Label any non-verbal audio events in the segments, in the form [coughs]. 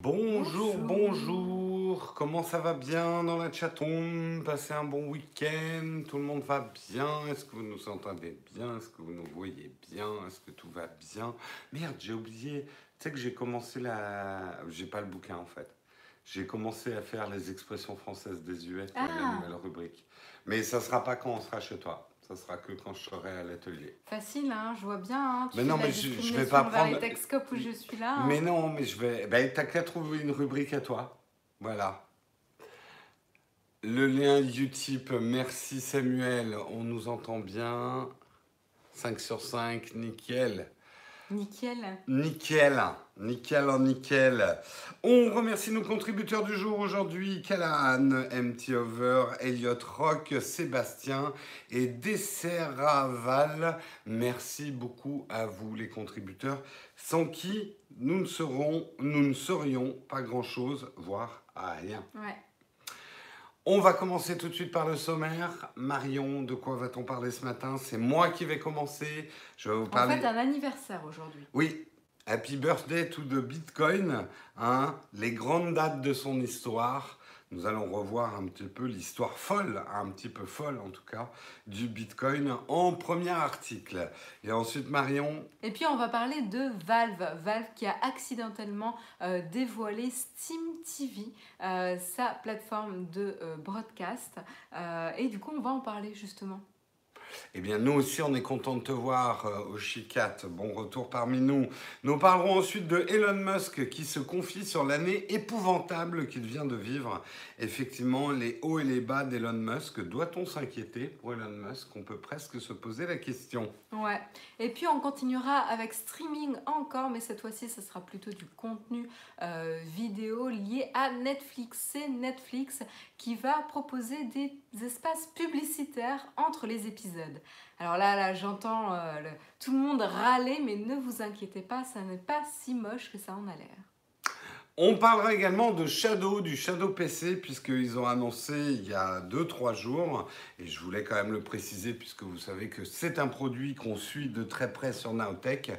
Bonjour, bonjour, comment ça va bien dans la chatroom Passez un bon week-end, tout le monde va bien. Est-ce que vous nous entendez bien? Est-ce que vous nous voyez bien? Est-ce que tout va bien? Merde, j'ai oublié, tu sais que j'ai commencé la... J'ai pas le bouquin en fait. J'ai commencé à faire les expressions françaises des US pour la Ah. nouvelle rubrique. Mais ça sera pas quand on sera chez toi, ça sera que quand je serai à l'atelier. Facile, hein, je vois bien. Hein, tu Mais fais non, la mais je- je vais pas prendre- les Texcopes où je suis là. hein. Mais non, mais je vais. Ben, t'as qu'à trouver une rubrique à toi. Voilà. Le lien Utip, merci Samuel, on nous entend bien. 5 sur 5, nickel. Nickel. Nickel, nickel en nickel. On remercie nos contributeurs du jour aujourd'hui, Callahan, MT Over, Elliot Rock, Sébastien et Desseraval. Merci beaucoup à vous les contributeurs, sans qui nous ne, serons, nous ne serions pas grand-chose, voire rien. Ouais. On va commencer tout de suite par le sommaire. Marion, de quoi va-t-on parler ce matin? C'est moi qui vais commencer. Je vais vous En parler... fait, un anniversaire aujourd'hui. Oui, Happy Birthday to the Bitcoin, hein, les grandes dates de son histoire. Nous allons revoir un petit peu l'histoire folle, un petit peu folle en tout cas, du Bitcoin en premier article. Et ensuite, Marion, Et puis, on va parler de Valve. Valve qui a accidentellement euh, dévoilé Steam TV, euh, sa plateforme de euh, broadcast. Et du coup, on va en parler justement. Eh bien nous aussi on est content de te voir euh, au Chicat, bon retour parmi nous. Nous parlerons ensuite de Elon Musk qui se confie sur l'année épouvantable qu'il vient de vivre. Effectivement, les hauts et les bas d'Elon Musk, doit-on s'inquiéter pour Elon Musk? On peut presque se poser la question. Ouais. Et puis on continuera avec streaming encore, mais cette fois-ci, ce sera plutôt du contenu euh, vidéo lié à Netflix. C'est Netflix qui va proposer des espaces publicitaires entre les épisodes. Alors là, là, j'entends euh, le- tout le monde râler, mais ne vous inquiétez pas, ça n'est pas si moche que ça en a l'air. On parlera également de Shadow, du Shadow PC, puisqu'ils ont annoncé il y a 2-3 jours, et je voulais quand même le préciser, puisque vous savez que c'est un produit qu'on suit de très près sur Nowtech,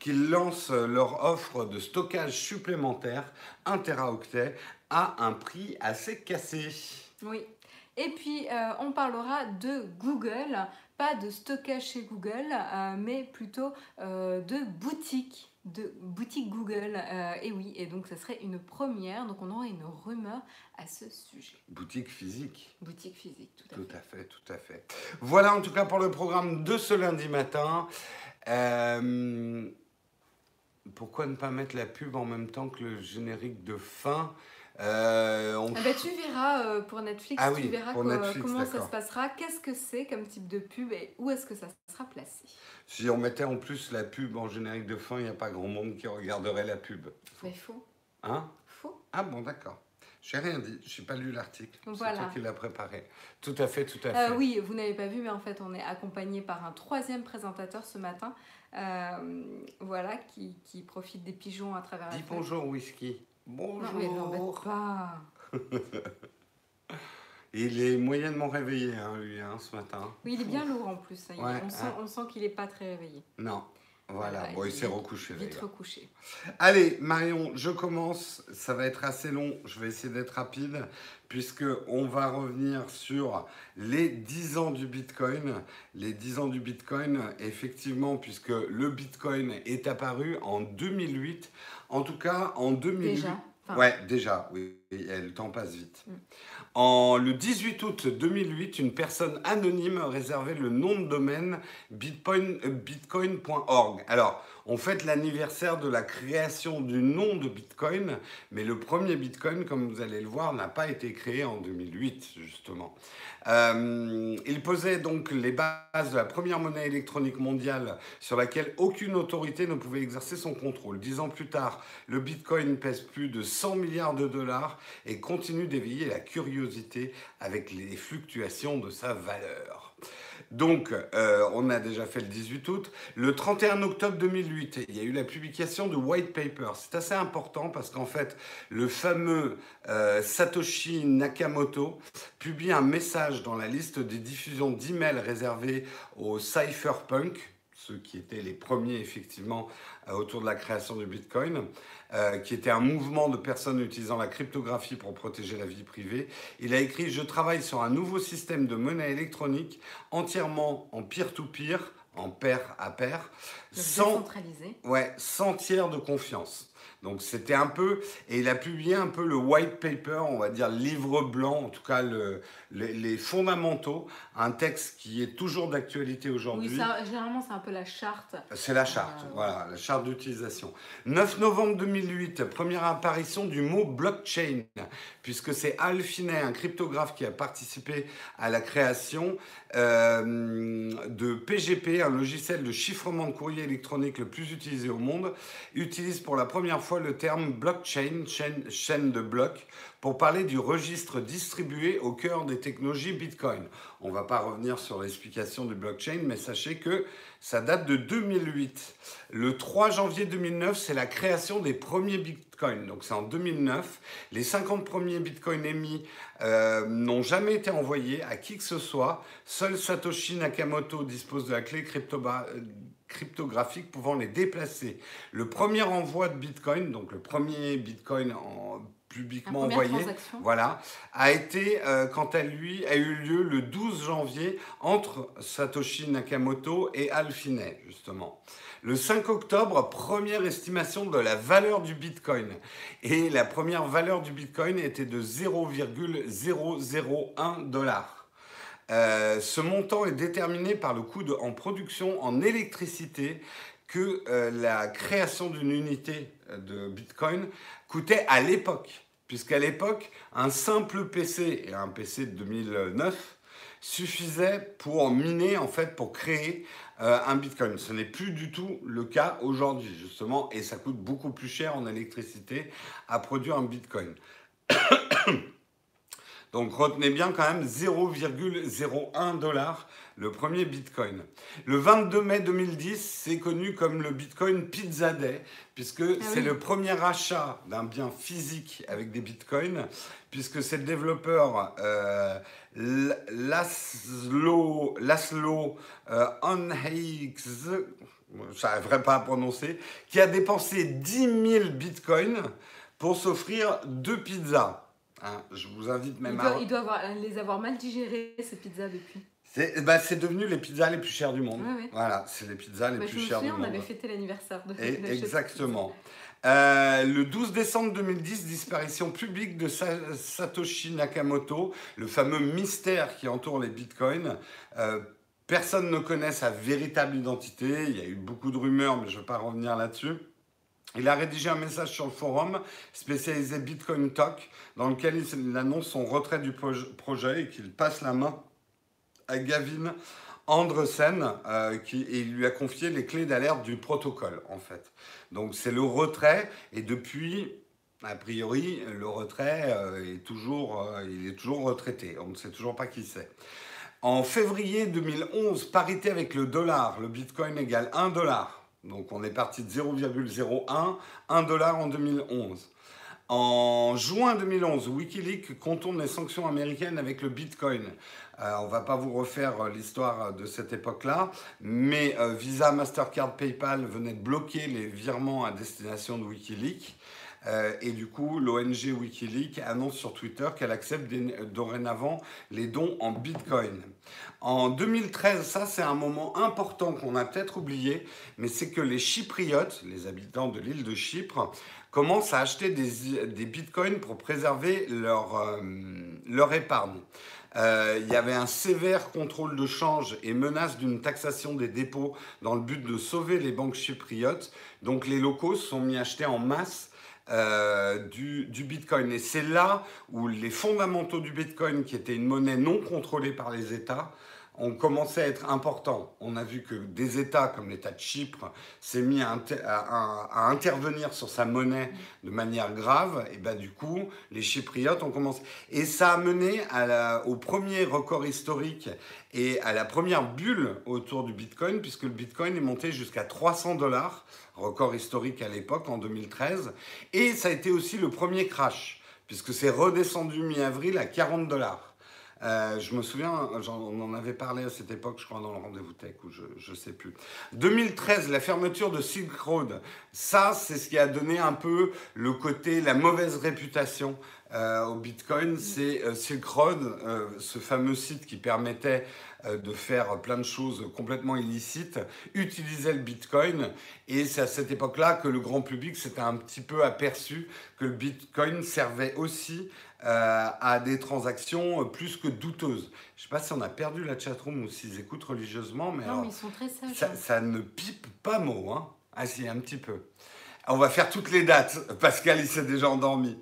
qu'ils lancent leur offre de stockage supplémentaire, 1 teraoctet, à un prix assez cassé. Oui. Et puis, euh, on parlera de Google, pas de stockage chez Google, euh, mais plutôt euh, de boutique, de boutique Google. Et oui, et donc ça serait une première, donc on aura une rumeur à ce sujet. Boutique physique. Boutique physique, tout à Tout fait. à fait, tout à fait. Voilà en tout cas pour le programme de ce lundi matin. Pourquoi ne pas mettre la pub en même temps que le générique de fin? Euh, on- Ah bah, tu verras euh, pour Netflix, Ah tu oui, verras Netflix, comment ça se passera, qu'est-ce que c'est comme type de pub et où est-ce que ça sera placé. Si on mettait en plus la pub en générique de fin, il n'y a pas grand monde qui regarderait la pub. Mais faux, Hein? Faux. Ah bon, d'accord. J'ai rien dit, j'ai pas lu l'article. C'est Voilà. toi qui l'as préparé. Tout à fait, tout à Euh, fait. oui, vous n'avez pas vu, mais en fait, on est accompagné par un troisième présentateur ce matin, euh, voilà, qui, qui profite des pigeons à travers la Dis fenêtre. bonjour, Whisky. Bonjour. Non, mais l'embête pas. [laughs] Il est moyennement réveillé, hein, lui, hein, ce matin. Oui, il est bien lourd en plus. hein. Ouais, on, sent, hein. on sent qu'il n'est pas très réveillé. Non. Voilà, Voilà, bon, il s'est est recouché Vite d'ailleurs. recouché. Allez, Marion, je commence. Ça va être assez long. Je vais essayer d'être rapide puisque on va revenir sur les 10 ans du Bitcoin. Les 10 ans du Bitcoin, effectivement, puisque le Bitcoin est apparu en 2008. En tout cas, en 2008. Déjà. Enfin, Ouais, déjà, oui, oui, et le temps passe vite. Mm. En le 18 août 2008, une personne anonyme réservait le nom de domaine bitcoin- euh, bitcoin.org. Alors, on fête l'anniversaire de la création du nom de Bitcoin, mais le premier Bitcoin, comme vous allez le voir, n'a pas été créé en 2008, justement. Euh, il posait donc les bases de la première monnaie électronique mondiale sur laquelle aucune autorité ne pouvait exercer son contrôle. Dix ans plus tard, le Bitcoin pèse plus de 100 milliards de dollars et continue d'éveiller la curiosité avec les fluctuations de sa valeur. Donc, euh, on a déjà fait le 18 août. Le 31 octobre 2008, il y a eu la publication de White Paper. C'est assez important parce qu'en fait, le fameux euh, Satoshi Nakamoto publie un message dans la liste des diffusions d'emails réservées aux cypherpunk. Ceux qui étaient les premiers effectivement euh, autour de la création du Bitcoin, euh, qui était un mouvement de personnes utilisant la cryptographie pour protéger la vie privée. Il a écrit Je travaille sur un nouveau système de monnaie électronique entièrement en peer-to-peer, en pair à pair, sans, ouais, sans tiers de confiance. Donc c'était un peu, et il a publié un peu le white paper, on va dire livre blanc, en tout cas le, les, fondamentaux, un texte qui est toujours d'actualité aujourd'hui. Oui, généralement c'est un peu la charte. C'est la charte, euh, voilà, la charte d'utilisation. 9 novembre 2008, première apparition du mot blockchain, puisque c'est Al Finney, un cryptographe qui a participé à la création euh, de PGP, un logiciel de chiffrement de courrier électronique le plus utilisé au monde, utilise pour la première fois le terme blockchain, chaîne, chaîne de blocs, pour parler du registre distribué au cœur des technologies Bitcoin. On ne va pas revenir sur l'explication du blockchain, mais sachez que ça date de 2008. Le 3 janvier 2009, c'est la création des premiers Bitcoins. Donc c'est en 2009. Les 50 premiers Bitcoins émis euh, n'ont jamais été envoyés à qui que ce soit. Seul Satoshi Nakamoto dispose de la clé cryptographique pouvant les déplacer. Le premier envoi de Bitcoin, donc le premier Bitcoin en publiquement envoyé, voilà, a été, euh, quant à lui, a eu lieu le 12 janvier entre Satoshi Nakamoto et Al justement. Le 5 octobre, première estimation de la valeur du Bitcoin. Et la première valeur du Bitcoin était de 0,001 dollars. Euh, ce montant est déterminé par le coût en production en électricité que euh, la création d'une unité de Bitcoin coûtait à l'époque. Puisqu'à l'époque, un simple PC, et un PC de 2009, suffisait pour miner, en fait, pour créer euh, un Bitcoin. Ce n'est plus du tout le cas aujourd'hui, justement, et ça coûte beaucoup plus cher en électricité à produire un Bitcoin. [coughs] Donc retenez bien quand même 0,01 dollar le premier Bitcoin. Le 22 mai 2010, c'est connu comme le Bitcoin Pizza Day, puisque ah c'est le premier achat d'un bien physique avec des Bitcoins, puisque c'est le développeur euh, Laszlo, Laszlo euh, je n'arriverai pas à prononcer, qui a dépensé 10 000 Bitcoins pour s'offrir deux pizzas. Hein, je vous invite même à... il doit les avoir mal digérées, ces pizzas, depuis. Bah, c'est devenu les pizzas les plus chères du monde. Voilà, c'est les pizzas les bah, plus chères du monde. On avait fêté l'anniversaire de, Exactement. Euh, le 12 décembre 2010, disparition publique de Satoshi Nakamoto, le fameux mystère qui entoure les bitcoins. Euh, personne ne connaît sa véritable identité. Il y a eu beaucoup de rumeurs, mais je ne vais pas revenir là-dessus. Il a rédigé un message sur le forum spécialisé Bitcoin Talk dans lequel il annonce son retrait du projet et qu'il passe la main à Gavin Andresen euh, qui, et lui a confié les clés d'alerte du protocole en fait. Donc c'est le retrait et depuis, a priori, le retrait euh, est, toujours, euh, il est toujours retraité. On ne sait toujours pas qui c'est. En février 2011, parité avec le dollar, le bitcoin égale 1 dollar. Donc on est parti de 0,01, 1 dollar en 2011. En juin 2011, Wikileaks contourne les sanctions américaines avec le Bitcoin. Euh, on ne va pas vous refaire euh, l'histoire de cette époque-là, mais euh, Visa, Mastercard, PayPal venaient de bloquer les virements à destination de Wikileaks. Et du coup, l'ONG Wikileaks annonce sur Twitter qu'elle accepte dorénavant les dons en Bitcoin. En 2013, ça c'est un moment important qu'on a peut-être oublié, mais c'est que les Chypriotes, les habitants de l'île de Chypre, commencent à acheter des, bitcoins pour préserver leur, leur épargne. Euh, il y avait un sévère contrôle de change et menace d'une taxation des dépôts dans le but de sauver les banques chypriotes. Donc les locaux se sont mis à acheter en masse euh, du, du, Bitcoin. Et c'est là où les fondamentaux du Bitcoin, qui était une monnaie non contrôlée par les États, ont commencé à être importants. On a vu que des États comme l'État de Chypre s'est mis à, intervenir sur sa monnaie de manière grave. Et ben du coup, les Chypriotes ont commencé. Et ça a mené au premier record historique et à la première bulle autour du Bitcoin, puisque le Bitcoin est monté jusqu'à 300 dollars, record historique à l'époque en 2013. Et ça a été aussi le premier crash, puisque c'est redescendu mi-avril à 40 dollars. Euh, je me souviens, on en avait parlé à cette époque, je crois, dans le rendez-vous tech, ou je ne sais plus. 2013, la fermeture de Silk Road. Ça, c'est ce qui a donné un peu le côté, la mauvaise réputation euh, au Bitcoin. C'est euh, Silk Road, ce fameux site qui permettait de faire plein de choses complètement illicites, utilisait le Bitcoin. Et c'est à cette époque-là que le grand public s'était un petit peu aperçu que le Bitcoin servait aussi euh, à des transactions plus que douteuses. Je ne sais pas si on a perdu la chatroom ou s'ils écoutent religieusement, mais, non, mais ils sont très sages. Ça, ça, ne pipe pas mot, hein Ah si, un petit peu. On va faire toutes les dates. [laughs] Pascal, il s'est déjà endormi.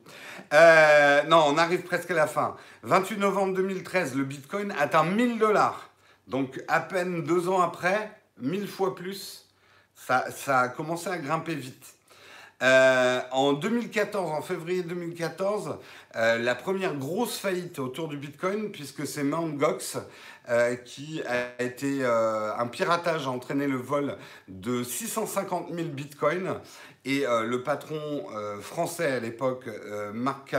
Euh, non, on arrive presque à la fin. 28 novembre 2013, le Bitcoin atteint 1000 dollars. Donc à peine deux ans après, 1000 fois plus. Ça, ça a commencé à grimper vite. Euh, en 2014, en février 2014, euh, la première grosse faillite autour du Bitcoin, puisque c'est Mt. Gox euh, qui a été un piratage a entraîné le vol de 650 000 Bitcoins. Et le patron français à l'époque, Marc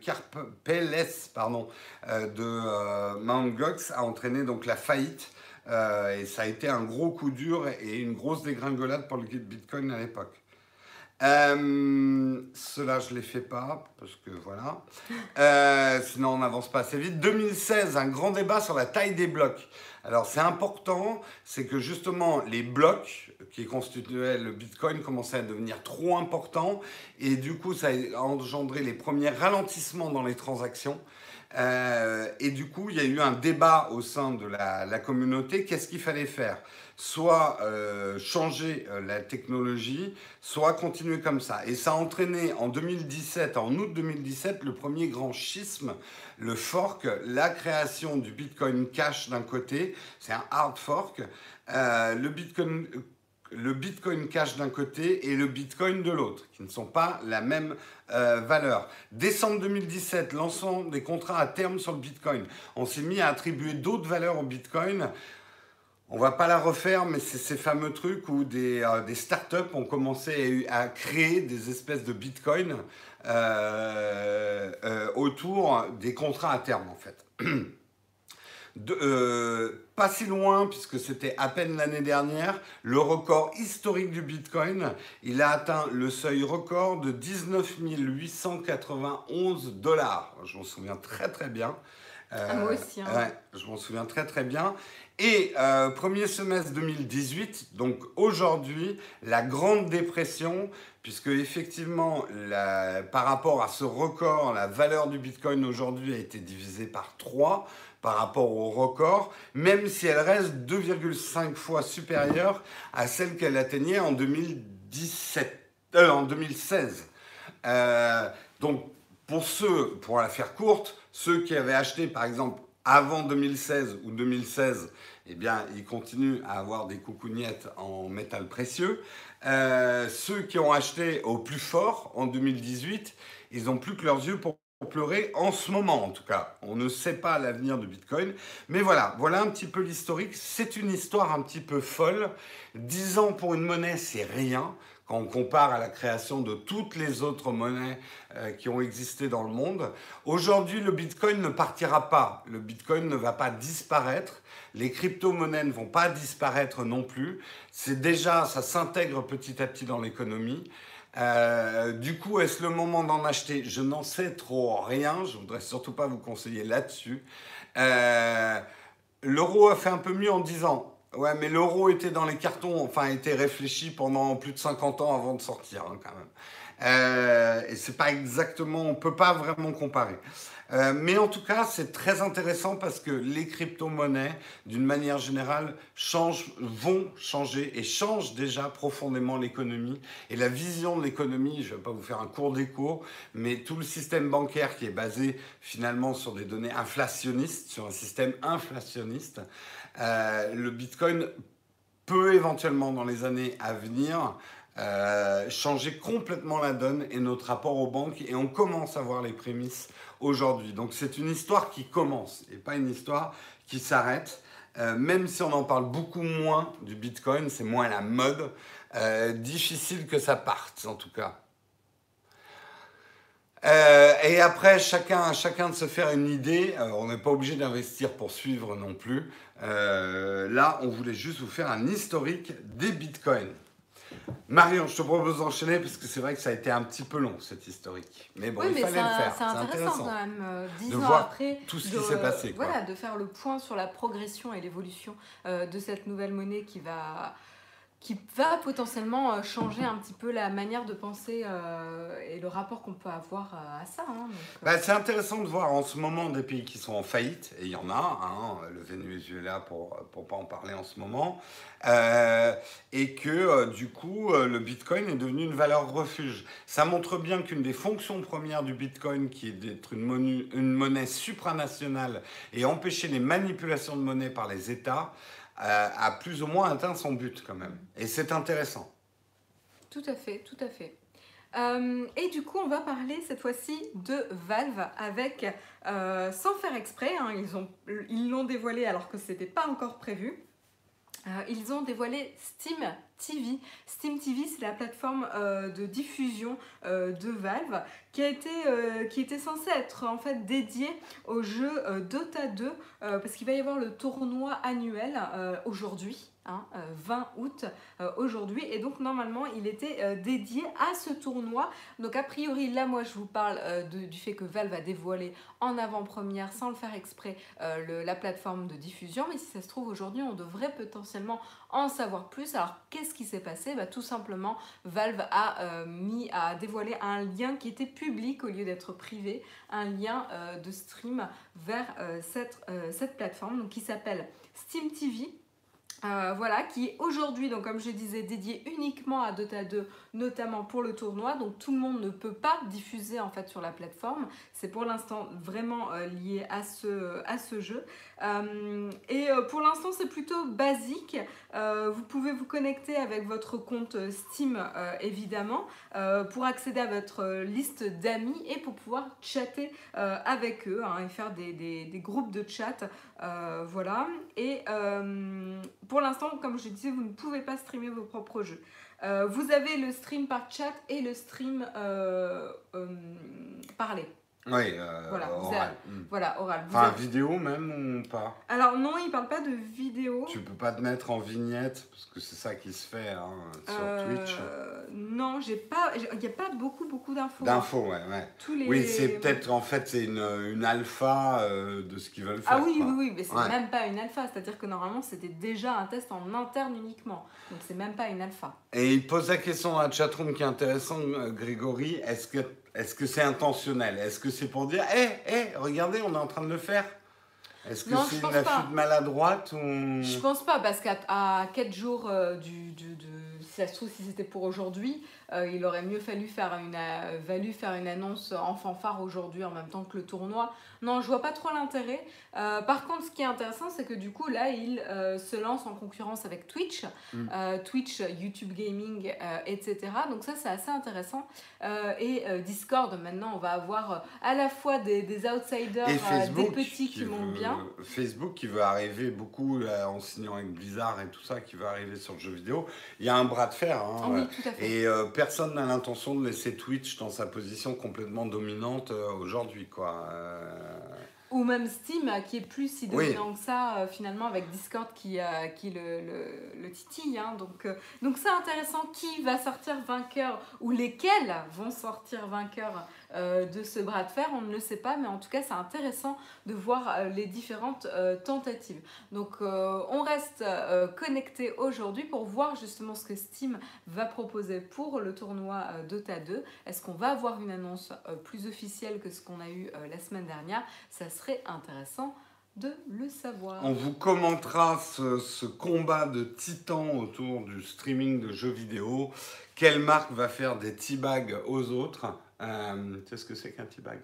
Carpelles, pardon, de Mt. Gox, a entraîné donc la faillite. et ça a été un gros coup dur et une grosse dégringolade pour le Bitcoin à l'époque. Euh, cela, je ne les fais pas, parce que voilà. Euh, sinon, on n'avance pas assez vite. 2016, un grand débat sur la taille des blocs. Alors, c'est important, c'est que justement, les blocs qui constituaient le Bitcoin commençaient à devenir trop importants. Et du coup, ça a engendré les premiers ralentissements dans les transactions. Euh, et du coup, il y a eu un débat au sein de la, la communauté. Qu'est-ce qu'il fallait faire? Soit euh, changer euh, la technologie, soit continuer comme ça. Et ça a entraîné en 2017, en août 2017, le premier grand schisme, le fork, la création du Bitcoin Cash d'un côté, c'est un hard fork, euh, le Bitcoin le Bitcoin Cash d'un côté et le Bitcoin de l'autre, qui ne sont pas la même valeur. Décembre 2017, lançant des contrats à terme sur le Bitcoin. On s'est mis à attribuer d'autres valeurs au Bitcoin on va pas la refaire, mais c'est ces fameux trucs où des, euh, des startups ont commencé à, créer des espèces de bitcoin euh, euh, autour des contrats à terme, en fait. [clears throat] pas si loin, puisque c'était à peine l'année dernière, le record historique du Bitcoin, il a atteint le seuil record de 19 891 dollars. Je m'en souviens très très bien. Ah, moi aussi. Hein. Ouais, je m'en souviens très très bien. Et euh, premier semestre 2018, donc aujourd'hui, la Grande Dépression, puisque effectivement, par rapport à ce record, la valeur du Bitcoin aujourd'hui a été divisée par 3 par rapport au record, même si elle reste 2,5 fois supérieure à celle qu'elle atteignait en 2017, euh, en 2016. Euh, donc, pour ceux, pour la faire courte, ceux qui avaient acheté par exemple avant 2016 ou 2016, eh bien, ils continuent à avoir des coucougnettes en métal précieux. Euh, ceux qui ont acheté au plus fort en 2018, ils n'ont plus que leurs yeux pour pleurer en ce moment en tout cas. On ne sait pas l'avenir du Bitcoin. Mais voilà, voilà un petit peu l'historique. C'est une histoire un petit peu folle. 10 ans pour une monnaie, c'est rien quand on compare à la création de toutes les autres monnaies euh, qui ont existé dans le monde. Aujourd'hui, le Bitcoin ne partira pas. Le Bitcoin ne va pas disparaître. Les crypto-monnaies ne vont pas disparaître non plus. C'est déjà, ça s'intègre petit à petit dans l'économie. Euh, du coup, est-ce le moment d'en acheter? Je n'en sais trop rien. Je voudrais surtout pas vous conseiller là-dessus. Euh, l'euro a fait un peu mieux en disant Ouais, mais l'euro était dans les cartons, enfin, était réfléchi pendant plus de 50 ans avant de sortir, hein, quand même. Euh, et c'est pas exactement, on peut pas vraiment comparer. Euh, mais en tout cas, c'est très intéressant parce que les crypto-monnaies, d'une manière générale, vont changer et changent déjà profondément l'économie et la vision de l'économie. Je ne vais pas vous faire un cours d'écho, mais tout le système bancaire qui est basé finalement sur des données inflationnistes, sur un système inflationniste, euh, le Bitcoin peut éventuellement dans les années à venir euh, changer complètement la donne et notre rapport aux banques et on commence à voir les prémices aujourd'hui. Donc c'est une histoire qui commence et pas une histoire qui s'arrête. Euh, même si on en parle beaucoup moins du Bitcoin, c'est moins la mode, difficile que ça parte en tout cas. et après, chacun, chacun de se faire une idée. Euh, on n'est pas obligé d'investir pour suivre non plus. Euh, là, on voulait juste vous faire un historique des bitcoins. Marion, je te propose d'enchaîner parce que c'est vrai que ça a été un petit peu long cet historique. Mais bon, oui, il mais fallait le faire. C'est intéressant, quand même, euh, dix de ans voir après. tout ce qui de- s'est passé, quoi. Voilà, de faire le point sur la progression et l'évolution euh, de cette nouvelle monnaie qui va, qui va potentiellement euh, changer un petit peu la manière de penser euh, et le rapport qu'on peut avoir euh, à ça. hein, Bah, c'est intéressant de voir en ce moment des pays qui sont en faillite, et il y en a, hein, le Venezuela pour pour pas en parler en ce moment, et que du coup le Bitcoin est devenu une valeur refuge. Ça montre bien qu'une des fonctions premières du Bitcoin, qui est d'être une, monnaie supranationale et empêcher les manipulations de monnaie par les États, a plus ou moins atteint son but quand même. Et c'est intéressant. Tout à fait, tout à fait. Euh, et du coup, on va parler cette fois-ci de Valve avec, euh, sans faire exprès, hein, ils ont- ils l'ont dévoilé alors que c'était pas encore prévu. Euh, ils ont dévoilé Steam TV. Steam TV, c'est la plateforme de diffusion de Valve qui, euh, qui était censée être en fait dédiée au jeu euh, Dota 2 euh, parce qu'il va y avoir le tournoi annuel aujourd'hui, hein, euh, 20 août euh, aujourd'hui, et donc normalement il était dédié à ce tournoi. Donc a priori là moi je vous parle du fait que Valve a dévoilé en avant-première sans le faire exprès le- la plateforme de diffusion, mais si ça se trouve aujourd'hui on devrait potentiellement en savoir plus. Alors qu'est-ce qui s'est passé? Bah, Tout simplement Valve a mis a dévoilé un lien qui était public au lieu d'être privé, un lien euh, de stream vers euh, cette, euh, cette plateforme qui s'appelle Steam TV. Euh, voilà, qui est aujourd'hui, donc comme je disais, dédié uniquement à Dota 2, notamment pour le tournoi. Donc tout le monde ne peut pas diffuser en fait sur la plateforme. C'est pour l'instant vraiment euh, lié à ce, jeu. Euh, et pour l'instant, c'est plutôt basique. Vous pouvez vous connecter avec votre compte Steam, évidemment, pour accéder à votre liste d'amis et pour pouvoir chatter avec eux hein, et faire des, groupes de chat. Voilà. Pour l'instant, comme je disais, vous ne pouvez pas streamer vos propres jeux. Euh, vous avez le stream par chat et le stream euh, euh, parlé. Oui, euh, Voilà, oral. avez- Mm. Voilà, oral. Vous Enfin, avez- vidéo même ou pas? Alors non, il parle pas de vidéo. Tu peux pas te mettre en vignette, parce que c'est ça qui se fait hein, sur Euh, Twitch. Non, j'ai pas. Il n'y a pas beaucoup, beaucoup d'infos. D'infos, ouais, ouais. Tous les... Oui, c'est peut-être, en fait, c'est une, une alpha euh, de ce qu'ils veulent faire. Ah oui, quoi. oui, oui, mais c'est Ouais. même pas une alpha. C'est-à-dire que normalement, c'était déjà un test en interne uniquement. Donc c'est même pas une alpha. Et il pose la question dans la chatroom qui est intéressante, euh, Grégory. Est-ce que est-ce que c'est intentionnel? Est-ce que c'est pour dire, hé, hé, regardez, on est en train de le faire? Est-ce que c'est une fuite maladroite ou... Je pense pas, parce qu'à à 4 jours euh, du, du- de. Si ça se trouve, si c'était pour aujourd'hui, il aurait mieux fallu faire une, euh, valu faire une annonce en fanfare aujourd'hui en même temps que le tournoi. Non, je vois pas trop l'intérêt. Euh, par contre, ce qui est intéressant, c'est que du coup, là, il euh, se lance en concurrence avec Twitch, Mm. euh, Twitch, YouTube Gaming, euh, etc. Donc ça, c'est assez intéressant. Euh, et euh, Discord, maintenant, on va avoir euh, à la fois des, des outsiders, euh, Facebook, des petits qui, vont veut- bien. Facebook qui veut arriver beaucoup là, en signant avec Blizzard et tout ça, qui veut arriver sur le jeu vidéo. Il y a un bras de fer. hein, Ah oui, tout à fait. Et euh, personne n'a l'intention de laisser Twitch dans sa position complètement dominante euh, aujourd'hui, quoi. Euh, Ou même Steam, euh, qui est plus si Oui. dominant que ça, euh, finalement, avec Discord qui, euh, qui le, le, le titille. hein. Donc, euh, donc c'est intéressant. Qui va sortir vainqueur ou lesquels vont sortir vainqueurs de ce bras de fer On ne le sait pas, mais en tout cas, c'est intéressant de voir euh, les différentes euh, tentatives. Donc, euh, on reste euh, connecté aujourd'hui pour voir justement ce que Steam va proposer pour le tournoi euh, Dota 2. Est-ce qu'on va avoir une annonce euh, plus officielle que ce qu'on a eu euh, la semaine dernière? Ça serait intéressant de le savoir. On vous commentera ce, ce combat de titans autour du streaming de jeux vidéo. Quelle marque va faire des teabags aux autres? Euh, Tu sais ce que c'est qu'un teabag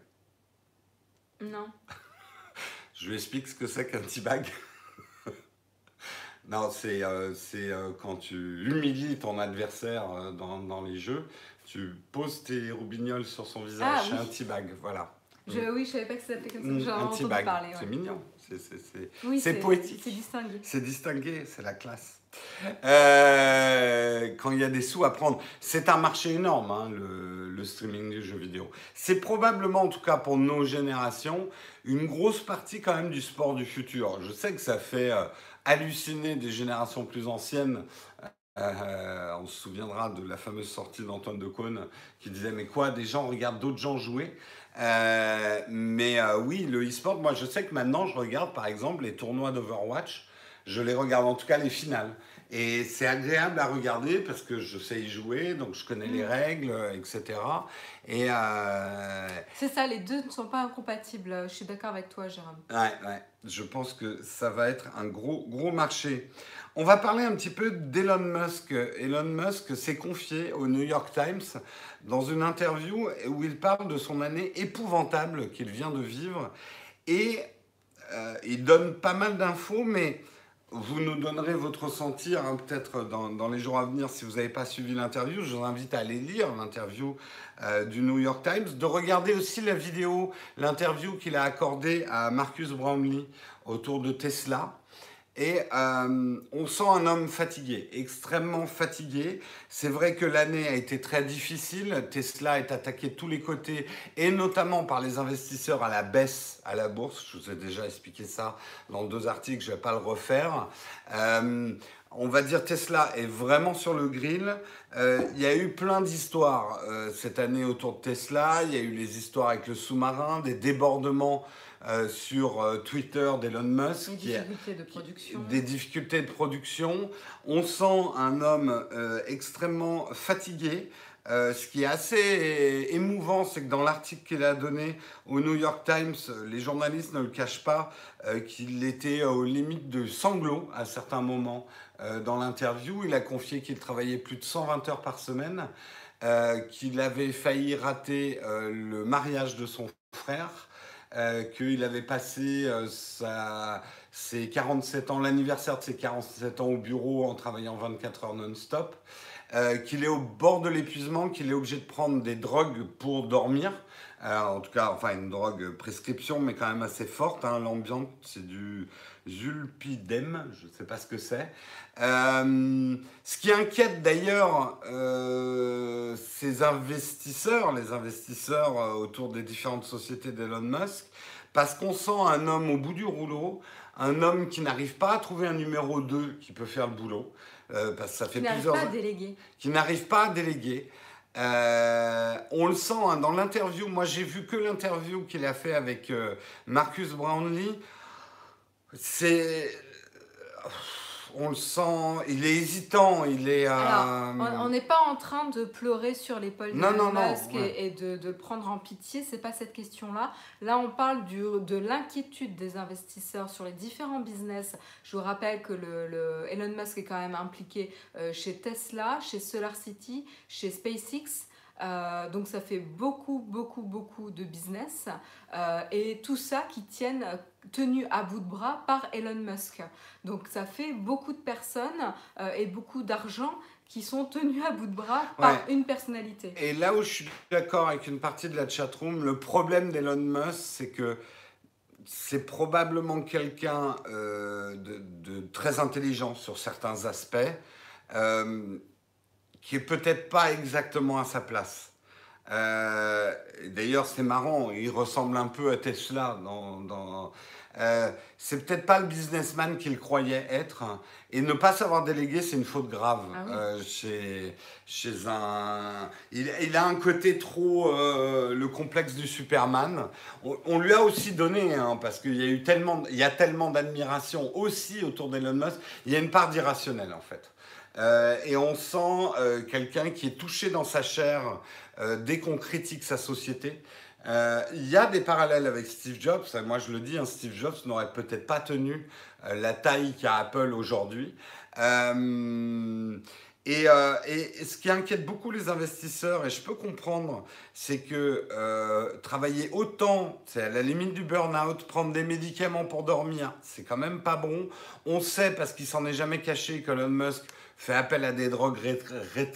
Non. [laughs] Je lui explique ce que c'est qu'un teabag. [laughs] non, c'est euh, c'est, euh, quand tu humilies ton adversaire euh, dans, dans les jeux, tu poses tes roubignoles sur son visage. Ah, c'est oui. un teabag, voilà. Je, oui, je savais pas que ça s'appelait comme ça. Mm, J'en ai entendu parler. C'est ouais. mignon. C'est- c'est- c'est- Oui, c'est poétique. C'est distingué. C'est distingué, c'est la classe. Euh, quand il y a des sous à prendre, c'est un marché énorme, hein, le, streaming des jeux vidéo. C'est probablement, en tout cas pour nos générations, une grosse partie quand même du sport du futur. Je sais que ça fait euh, halluciner des générations plus anciennes. Euh, on se souviendra de la fameuse sortie d'Antoine de Caunes qui disait mais quoi, des gens regardent d'autres gens jouer? Mais oui, le e-sport, moi je sais que maintenant je regarde par exemple les tournois d'Overwatch. Je les regarde en tout cas les finales. Et c'est agréable à regarder parce que je sais y jouer, donc je connais les Mm. règles, euh, etc. Et euh, C'est ça, les deux ne sont pas incompatibles. Je suis d'accord avec toi, Jérôme. ouais, ouais, je pense que ça va être un gros, gros marché. On va parler un petit peu d'Elon Musk. Elon Musk s'est confié au New York Times dans une interview où il parle de son année épouvantable qu'il vient de vivre. Et euh, il donne pas mal d'infos, mais vous nous donnerez votre ressenti hein, peut-être dans, les jours à venir si vous n'avez pas suivi l'interview. Je vous invite à aller lire l'interview euh, du New York Times, de regarder aussi la vidéo, l'interview qu'il a accordée à Marcus Brownlee autour de Tesla. Et euh, on sent un homme fatigué, extrêmement fatigué. C'est vrai que l'année a été très difficile. Tesla est attaqué de tous les côtés, et notamment par les investisseurs à la baisse à la bourse. Je vous ai déjà expliqué ça dans deux articles, je ne vais pas le refaire. Euh, on va dire Tesla est vraiment sur le grill. Euh, il y a eu plein d'histoires cette année autour de Tesla. Il y a eu les histoires avec le sous-marin, des débordements euh, sur euh, Twitter d'Elon Musk. De production. des difficultés de production. On sent un homme euh, extrêmement fatigué. Euh, ce qui est assez émouvant, c'est que dans l'article qu'il a donné au New York Times, les journalistes ne le cachent pas, euh, qu'il était aux limites de sanglots à certains moments euh, dans l'interview. Il a confié qu'il travaillait plus de 120 heures par semaine, qu'il avait failli rater le mariage de son frère, euh, qu'il avait passé euh, ses 47 ans, l'anniversaire de ses 47 ans au bureau en travaillant 24 heures non-stop, euh, qu'il est au bord de l'épuisement, qu'il est obligé de prendre des drogues pour dormir. En tout cas, enfin une drogue prescription, mais quand même assez forte. Hein, L'ambiance, c'est du zulpidem, je ne sais pas ce que c'est. Euh, ce qui inquiète d'ailleurs euh, ces investisseurs, les investisseurs euh, autour des différentes sociétés d'Elon Musk, parce qu'on sent un homme au bout du rouleau, un homme qui n'arrive pas à trouver un numéro 2 qui peut faire le boulot, euh, parce que ça fait Qui n'arrive plusieurs pas à déléguer. qui n'arrive pas à déléguer. Euh, on le sent hein, dans l'interview. Moi, j'ai vu que l'interview qu'il a fait avec euh, Marcus Brownlee. C'est. On le sent, il est hésitant, il est. euh, Alors, on n'est pas en train de pleurer sur l'épaule d'Elon non, non, Musk et- ouais. et, de, de prendre en pitié, c'est pas cette question-là. Là, on parle du, de l'inquiétude des investisseurs sur les différents business. Je vous rappelle que le, le- Elon Musk est quand même impliqué euh, chez Tesla, chez SolarCity, chez SpaceX. Euh, donc ça fait beaucoup, beaucoup, beaucoup de business euh, et tout ça qui tiennent tenu à bout de bras par Elon Musk. Donc ça fait beaucoup de personnes euh, et beaucoup d'argent qui sont tenus à bout de bras par Ouais. une personnalité. Et là où je suis d'accord avec une partie de la chatroom, le problème d'Elon Musk, c'est que c'est probablement quelqu'un de, de très intelligent sur certains aspects, qui est peut-être pas exactement à sa place. Euh, D'ailleurs, c'est marrant, il ressemble un peu à Tesla. Dans, dans- euh, c'est peut-être pas le businessman qu'il croyait être. Et ne pas savoir déléguer, c'est une faute grave Ah oui. euh, chez, chez un. Il, il a un côté trop le complexe du Superman. On, on lui a aussi donné, hein, parce qu'il y a eu tellement, il y a tellement d'admiration aussi autour d'Elon Musk. Il y a une part d'irrationnel en fait. Euh, et on sent euh, quelqu'un qui est touché dans sa chair euh, dès qu'on critique sa société. Il y a des parallèles avec Steve Jobs. Moi, je le dis, hein, Steve Jobs n'aurait peut-être pas tenu la taille qu'a Apple aujourd'hui. Et, ce qui inquiète beaucoup les investisseurs, et je peux comprendre, c'est que travailler autant, c'est à la limite du burn-out, prendre des médicaments pour dormir, c'est quand même pas bon. On sait, parce qu'il s'en est jamais caché, qu'Elon Musk fait appel à des drogues ré- ré-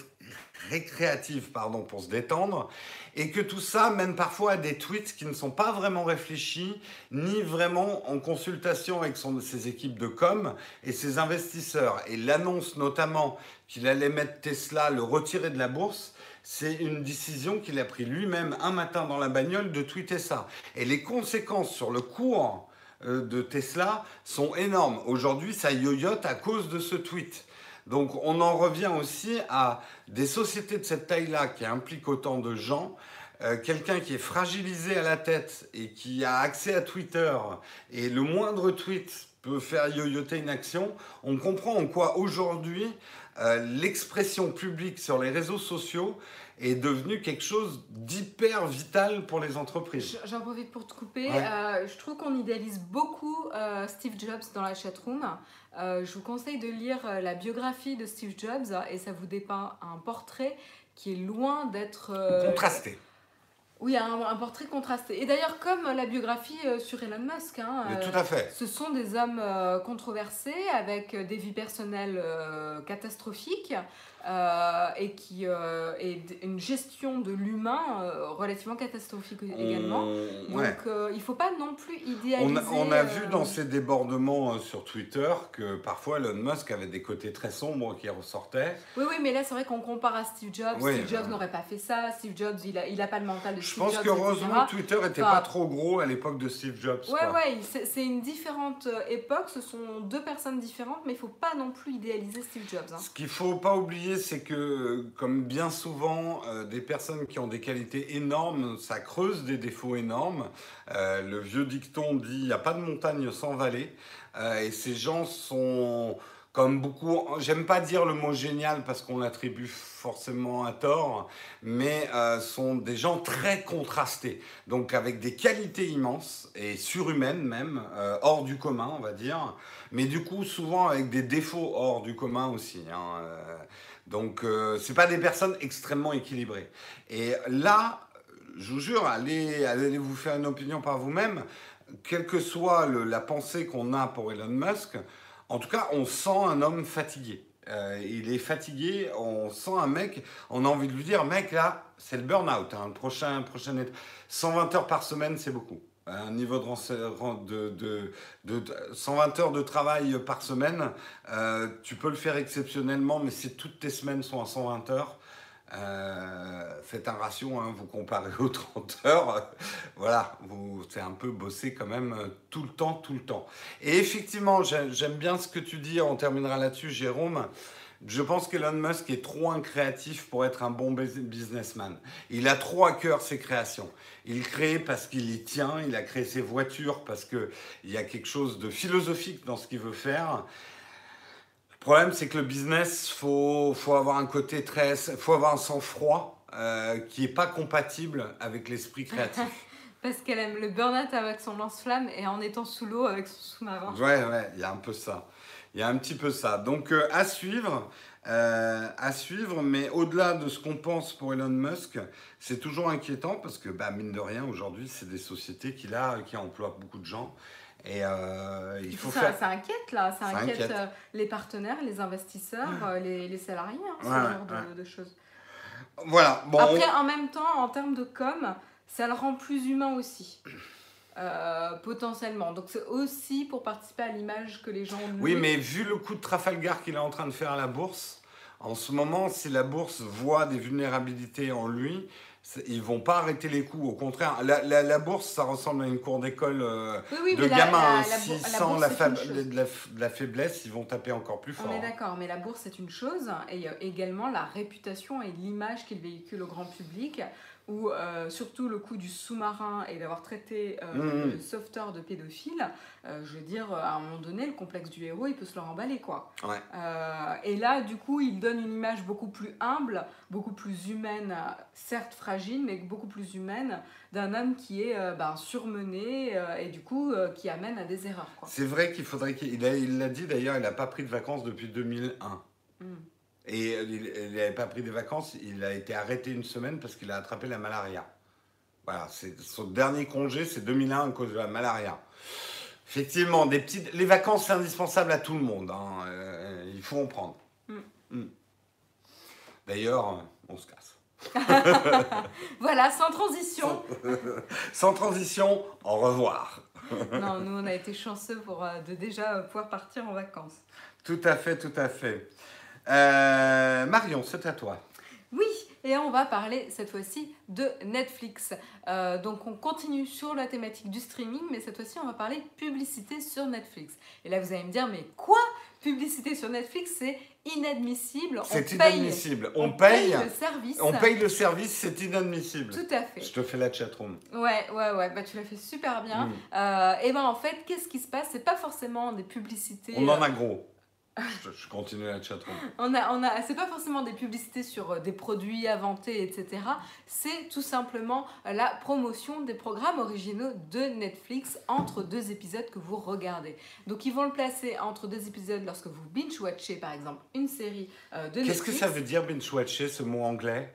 récréative pardon, pour se détendre, et que tout ça mène parfois à des tweets qui ne sont pas vraiment réfléchis, ni vraiment en consultation avec son, ses équipes de com et ses investisseurs. Et l'annonce notamment qu'il allait mettre Tesla, le retirer de la bourse, c'est une décision qu'il a pris lui-même un matin dans la bagnole de tweeter ça. Et les conséquences sur le cours euh, de Tesla sont énormes. Aujourd'hui, ça yoyote à cause de ce tweet. Donc on en revient aussi à des sociétés de cette taille-là qui impliquent autant de gens. Euh, quelqu'un qui est fragilisé à la tête et qui a accès à Twitter et le moindre tweet peut faire yoyoter une action, on comprend en quoi aujourd'hui euh, l'expression publique sur les réseaux sociaux est devenue quelque chose d'hyper vital pour les entreprises. J'en profite pour te couper. Euh, je trouve qu'on idéalise beaucoup Steve Jobs dans la chatroom. Euh, je vous conseille de lire euh, la biographie de Steve Jobs et ça vous dépeint un portrait qui est loin d'être... Euh, contrasté. Oui, un, portrait contrasté. Et d'ailleurs, comme la biographie sur Elon Musk, hein, tout à fait. ce sont des hommes controversés avec des vies personnelles catastrophiques. Euh, et qui euh, est une gestion de l'humain euh, relativement catastrophique également. Donc il ne faut pas non plus idéaliser. On a, vu dans ces débordements sur Twitter que parfois Elon Musk avait des côtés très sombres qui ressortaient. Oui, oui, mais là c'est vrai qu'on compare à Steve Jobs. Steve Jobs n'aurait pas fait ça. Steve Jobs, il n'a il a pas le mental de Steve Jobs. Je pense qu'heureusement Twitter n'était pas trop gros à l'époque de Steve Jobs. Oui, oui, c'est une différente époque. Ce sont deux personnes différentes, mais il ne faut pas non plus idéaliser Steve Jobs. Hein. Ce qu'il ne faut pas oublier, c'est que, comme bien souvent, euh, des personnes qui ont des qualités énormes, ça creuse des défauts énormes. Euh, le vieux dicton dit il n'y a pas de montagne sans vallée. Euh, et ces gens sont comme beaucoup, j'aime pas dire le mot génial parce qu'on l'attribue forcément à tort, mais euh, sont des gens très contrastés, donc avec des qualités immenses et surhumaines même, euh, hors du commun on va dire, mais du coup souvent avec des défauts hors du commun aussi. Hein, euh. donc c'est pas des personnes extrêmement équilibrées. Et là, je vous jure, allez, allez vous faire une opinion par vous-même, quelle que soit la pensée qu'on a pour Elon Musk. En tout cas, on sent un homme fatigué. Euh, il est fatigué, on sent un mec, on a envie de lui dire, mec, là, c'est le burn-out. Hein, prochain, prochain 120 heures par semaine, c'est beaucoup. Un niveau de, de, de, 120 heures de travail par semaine, euh, tu peux le faire exceptionnellement, mais si toutes tes semaines sont à 120 heures, euh, faites un ratio, hein, vous comparez aux [laughs] 30 heures, voilà, vous c'est un peu bossé quand même euh, tout le temps, tout le temps. Et effectivement, j'aime bien ce que tu dis, on terminera là-dessus, Jérôme. Je pense qu'Elon Musk est trop un créatif pour être un bon businessman. Il a trop à cœur ses créations. Il crée parce qu'il y tient, il a créé ses voitures parce qu'il y a quelque chose de philosophique dans ce qu'il veut faire. Le problème, c'est que le business, faut, faut avoir un côté très, faut avoir un sang-froid euh, qui n'est pas compatible avec l'esprit créatif. [laughs] Parce qu'elle aime le burn-out avec son lance-flamme et en étant sous l'eau avec son sous-marin. Ouais, ouais, il y a un peu ça. Il y a un petit peu ça. Donc euh, à suivre, euh, à suivre, mais au-delà de ce qu'on pense pour Elon Musk, c'est toujours inquiétant parce que, bah, mine de rien, aujourd'hui, c'est des sociétés qui, là, qui emploient beaucoup de gens. Et euh, il faut ça, faire... ça inquiète là, ça, inquiète, euh, les partenaires, les investisseurs, euh, les, les, salariés, hein, ce genre de, choses. Voilà. Bon, Après, en même temps, en termes de com, ça le rend plus humain aussi. potentiellement. Donc c'est aussi pour participer à l'image que les gens ont. Oui, mais vu le coup de Trafalgar qu'il est en train de faire à la bourse, en ce moment, si la bourse voit des vulnérabilités en lui, ils vont pas arrêter les coups, au contraire. La, la, bourse, ça ressemble à une cour d'école euh, de gamins. S'ils sentent la, la, faiblesse, ils vont taper encore plus fort. On est d'accord, mais la bourse, c'est une chose. Et il y a également la réputation et l'image qu'il véhicule au grand public ou euh, surtout le coup du sous-marin et d'avoir traité euh, mmh, mmh. le sauveteur de pédophile, euh, je veux dire, à un moment donné, le complexe du héros, il peut se le remballer, quoi. et là, du coup, il donne une image beaucoup plus humble, beaucoup plus humaine, certes fragile, mais beaucoup plus humaine, d'un homme qui est ben, surmené et du coup, qui amène à des erreurs. C'est vrai qu'il faudrait qu'il... Il l'a dit d'ailleurs, il n'a pas pris de vacances depuis 2001. Et il n'avait pas pris des vacances, il a été arrêté une semaine parce qu'il a attrapé la malaria. Voilà, c'est son dernier congé, c'est 2001 à cause de la malaria. Effectivement, des petites, les vacances, c'est indispensable à tout le monde. Hein. Euh, il faut en prendre. Mm. Mm. D'ailleurs, on se casse. [laughs] voilà, sans transition. Sans [laughs] transition, au revoir. [laughs] non, nous on a été chanceux pour euh, de déjà euh, pouvoir partir en vacances. Tout à fait, tout à fait. Euh, Marion, c'est à toi. Oui, et on va parler cette fois-ci de Netflix. Euh, donc on continue sur la thématique du streaming, mais cette fois-ci on va parler publicité sur Netflix. Et là vous allez me dire, mais quoi? Publicité sur Netflix, c'est inadmissible. C'est On paye- inadmissible. On, paye, le service. on paye le service, c'est inadmissible. Tout à fait. Je te fais la chatroom. Ouais, ouais, ouais, bah tu l'as fait super bien. Mm. Euh, et ben en fait, qu'est-ce qui se passe? C'est pas forcément des publicités. On en a gros. Je, je continue la chatroom. [laughs] On a, on a, c'est pas forcément des publicités sur euh, des produits inventés, etc. C'est tout simplement euh, la promotion des programmes originaux de Netflix entre deux épisodes que vous regardez. Donc ils vont le placer entre deux épisodes lorsque vous binge-watchez par exemple une série euh, de Netflix. Qu'est-ce que ça veut dire binge-watcher, ce mot anglais?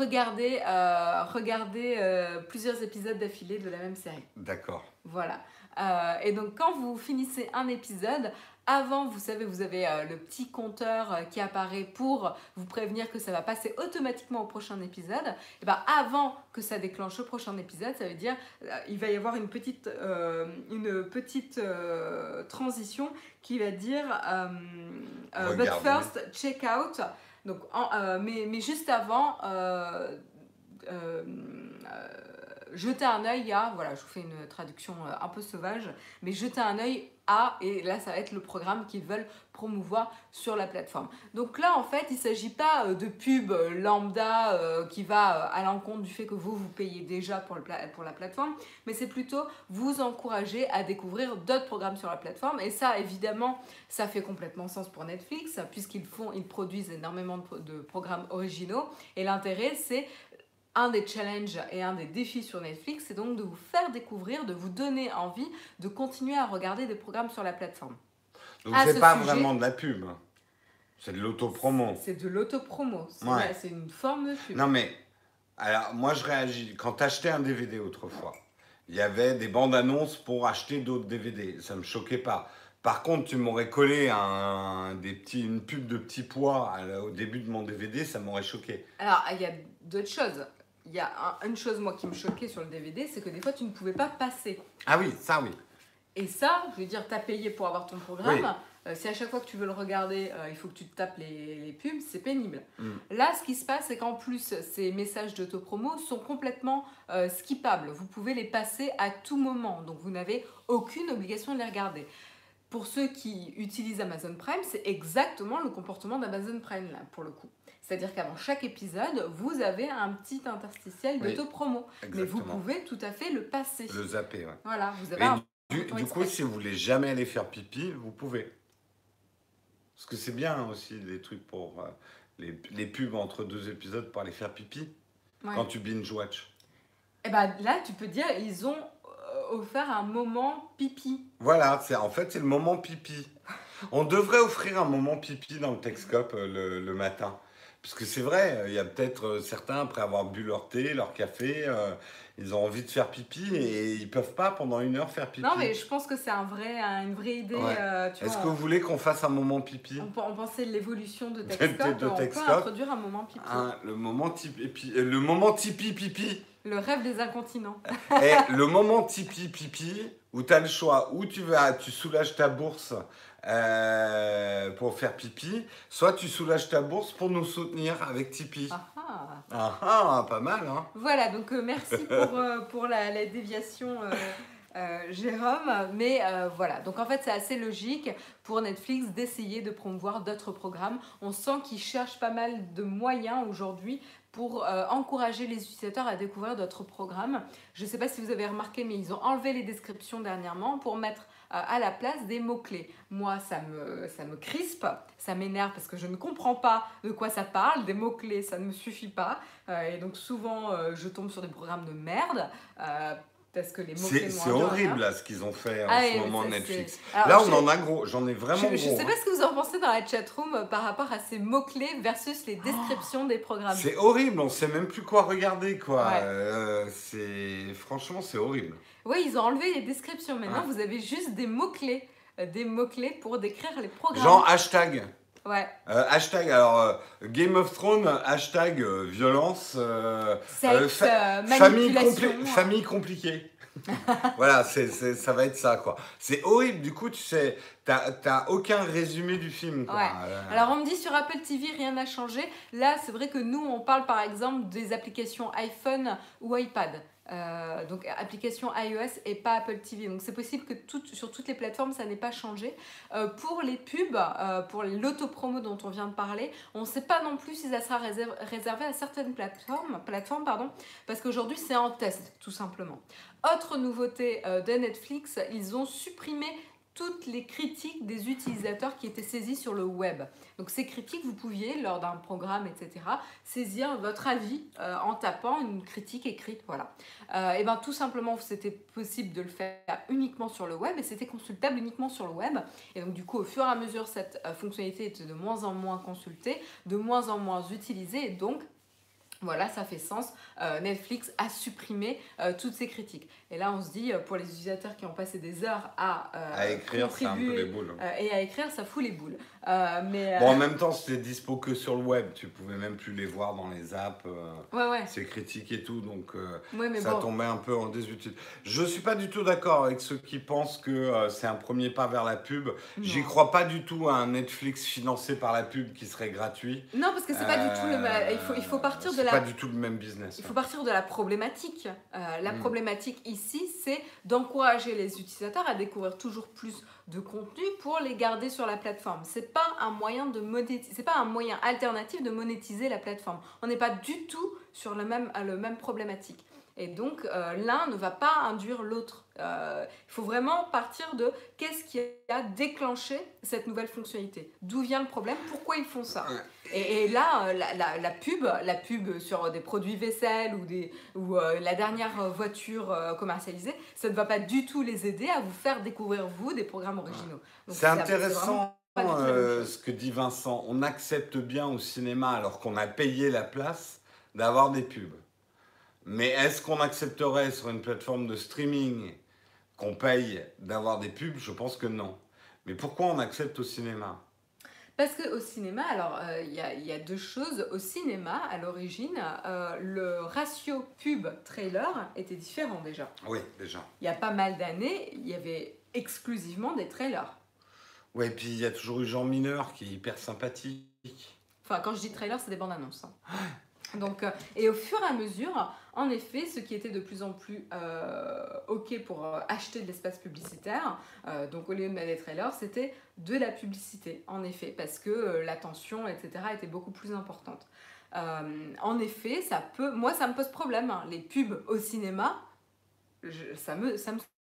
Euh, euh, plusieurs épisodes d'affilée de la même série. D'accord. Voilà. Euh, et donc quand vous finissez un épisode, avant, vous savez, vous avez euh, le petit compteur euh, qui apparaît pour vous prévenir que ça va passer automatiquement au prochain épisode. Et ben avant que ça déclenche le prochain épisode, ça veut dire euh, il va y avoir une petite, euh, une petite transition qui va dire but first check out. Donc, en- mais, mais juste avant, jeter un œil à, voilà, je vous fais une traduction euh, un peu sauvage, mais jeter un œil à, et là ça va être le programme qu'ils veulent promouvoir sur la plateforme. Donc là en fait il ne s'agit pas euh, de pub euh, lambda qui va à l'encontre du fait que vous vous payez déjà pour, le pour la plateforme, mais c'est plutôt vous encourager à découvrir d'autres programmes sur la plateforme et ça évidemment ça fait complètement sens pour Netflix puisqu'ils font, ils produisent énormément de programmes originaux et l'intérêt c'est un des challenges et un des défis sur Netflix, c'est donc de vous faire découvrir, de vous donner envie de continuer à regarder des programmes sur la plateforme. Donc c'est ce pas sujet- vraiment de la pub. C'est de l'autopromo. C'est de l'autopromo, c'est Ouais. une forme de pub. Non mais, alors moi je réagis. Quand t'achetais un DVD autrefois, il y avait des bandes annonces pour acheter d'autres DVD. Ça me choquait pas. Par contre, tu m'aurais collé un, des petits, une pub de petits pois au début de mon DVD, ça m'aurait choqué. Alors, il y a d'autres choses. Il y a un- une chose, moi, qui me choquait sur le DVD, c'est que des fois, tu ne pouvais pas passer. Ah oui, ça oui. Et ça, je veux dire, t'as payé pour avoir ton programme. Euh, si à chaque fois que tu veux le regarder, euh, il faut que tu te tapes les, les pubs, c'est pénible. Mm. Là, ce qui se passe, c'est qu'en plus, ces messages d'autopromo sont complètement euh, skippables. Vous pouvez les passer à tout moment. Donc, vous n'avez aucune obligation de les regarder. Pour ceux qui utilisent Amazon Prime, c'est exactement le comportement d'Amazon Prime, là, pour le coup. C'est-à-dire qu'avant chaque épisode, vous avez un petit interstitiel Oui, d'autopromo. Mais vous pouvez tout à fait le passer. Le zapper, ouais. Voilà, vous avez un du, du coup, si vous voulez jamais aller faire pipi, vous pouvez. Parce que c'est bien aussi des trucs pour euh, les, les pubs entre deux épisodes pour aller faire pipi Ouais. quand tu binge-watch. Et ben là, tu peux dire, ils ont euh, offert un moment pipi. Voilà, c'est en fait c'est le moment pipi. On devrait offrir un moment pipi dans le Texcope euh, le, le matin. Parce que c'est vrai, euh, il y a peut-être euh, certains, après avoir bu leur thé, leur café, euh, ils ont envie de faire pipi et ils peuvent pas pendant une heure faire pipi. Non, mais je pense que c'est un vrai, un- une vraie idée. Ouais. euh, Est-ce que vous voulez qu'on fasse un moment pipi? On, on, pensait l'évolution de [laughs] de Texcope, on peut introduire un moment pipi. Un- le moment tipi, pi- euh, le moment tipi pipi. Le rêve des incontinents. [laughs] Et le moment tipi pipi où tu as le choix, où tu vas, tu soulages ta bourse euh, pour faire pipi, soit tu soulages ta bourse pour nous soutenir avec Tipeee. Ah, ah. Ah ah, pas mal, hein Voilà, donc euh, merci [laughs] pour, euh, pour la, la déviation, Jérôme. Mais voilà, donc en fait, c'est assez logique pour Netflix d'essayer de promouvoir d'autres programmes. On sent qu'ils cherchent pas mal de moyens aujourd'hui pour euh, encourager les utilisateurs à découvrir d'autres programmes. Je ne sais pas si vous avez remarqué, mais ils ont enlevé les descriptions dernièrement pour mettre à la place des mots-clés. Moi, ça me, ça me crispe, ça m'énerve parce que je ne comprends pas de quoi ça parle. Des mots-clés, ça ne me suffit pas. Euh, et donc souvent, euh, je tombe sur des programmes de merde. Parce que les mots-clés C'est horrible là ce qu'ils ont fait en Ah ce moment Netflix. c'est- Alors, Là, on je- en a gros, j'en ai vraiment Je, je gros. sais hein. pas ce que vous en pensez dans la chatroom euh, par rapport à ces mots-clés versus les descriptions des programmes. C'est horrible, on sait même plus quoi regarder, quoi. Ouais. Euh, c'est franchement, c'est horrible. Oui, ils ont enlevé les descriptions. Maintenant, Ouais. vous avez juste des mots-clés. euh, Des mots-clés pour décrire les programmes. Genre hashtag. Ouais. Euh, hashtag, alors, euh, Game of Thrones, hashtag euh, violence, Sexe, fa- famille, compli- famille compliquée. [laughs] voilà, ça va être ça, quoi. C'est horrible, du coup, tu sais, t'as, aucun résumé du film, quoi. Ouais. Alors on me dit sur Apple TV rien n'a changé. Là c'est vrai que nous on parle par exemple des applications iPhone ou iPad. Euh, donc application iOS et pas Apple TV. Donc c'est possible que tout- sur toutes les plateformes ça n'ait pas changé. Euh, pour les pubs, euh, pour l'autopromo dont on vient de parler, on ne sait pas non plus si ça sera réserv- réservé à certaines plateformes, plateformes pardon, parce qu'aujourd'hui c'est en test tout simplement. Autre nouveauté euh, de Netflix, ils ont supprimé toutes les critiques des utilisateurs qui étaient saisis sur le web. Donc ces critiques, vous pouviez, lors d'un programme, etc., saisir votre avis euh, en tapant une critique écrite. Voilà. Euh, et bien tout simplement, c'était possible de le faire uniquement sur le web et c'était consultable uniquement sur le web. Et donc du coup, au fur et à mesure, cette euh, fonctionnalité était de moins en moins consultée, de moins en moins utilisée. Et donc, voilà, ça fait sens. Netflix a supprimé toutes ces critiques. Et là, on se dit, euh, pour les utilisateurs qui ont passé des heures à, euh, à écrire, c'est un peu les boules. euh, et à écrire, ça fout les boules. Euh, mais Bon, en même temps, c'était dispo que sur le web. Tu pouvais même plus les voir dans les apps, ouais, ouais, ces critiques et tout. Donc, ouais, ça bon. tombait un peu en désuétude. Je suis pas du tout d'accord avec ceux qui pensent que c'est un premier pas vers la pub. J'y crois pas du tout à un Netflix financé par la pub qui serait gratuit. Non, parce que c'est pas du tout le. Il faut, il faut partir de c'est la. pas du tout le même business. Il faut partir de la problématique. La Mm. problématique ici, c'est d'encourager les utilisateurs à découvrir toujours plus de contenu pour les garder sur la plateforme. C'est pas un moyen pas un moyen alternatif de monétiser la plateforme. On n'est pas du tout sur le même, le même problématique. Et donc euh, l'un ne va pas induire l'autre. Euh, il faut vraiment partir de qu'est-ce qui a déclenché cette nouvelle fonctionnalité. D'où vient le problème? Pourquoi ils font ça? Et, et là, euh, la, la- la pub, la pub sur des produits vaisselle ou, des, ou euh, la dernière voiture commercialisée, ça ne va pas du tout les aider à vous faire découvrir, vous, des programmes originaux. C'est intéressant euh, ce que dit Vincent. On accepte bien au cinéma, alors qu'on a payé la place, d'avoir des pubs. Mais est-ce qu'on accepterait sur une plateforme de streaming qu'on paye d'avoir des pubs? Je pense que non. Mais pourquoi on accepte au cinéma? Parce qu'au cinéma, alors euh, il y, a, il y a deux choses. Au cinéma, à l'origine, euh, le ratio pub-trailer était différent déjà. Oui, déjà. Il y a pas mal d'années, il y avait exclusivement des trailers. Ouais, et puis il y a toujours eu Jean Mineur qui est hyper sympathique. Enfin, quand je dis trailer, c'est des bandes annonces. hein. Donc, euh, et au fur et à mesure, en effet, ce qui était de plus en plus euh, OK pour euh, acheter de l'espace publicitaire, euh, donc au lieu de mettre des trailers, c'était de la publicité, en effet, parce que l'attention, etc., était beaucoup plus importante. En effet, ça peut, moi, ça me pose problème. hein. Les pubs au cinéma, ça me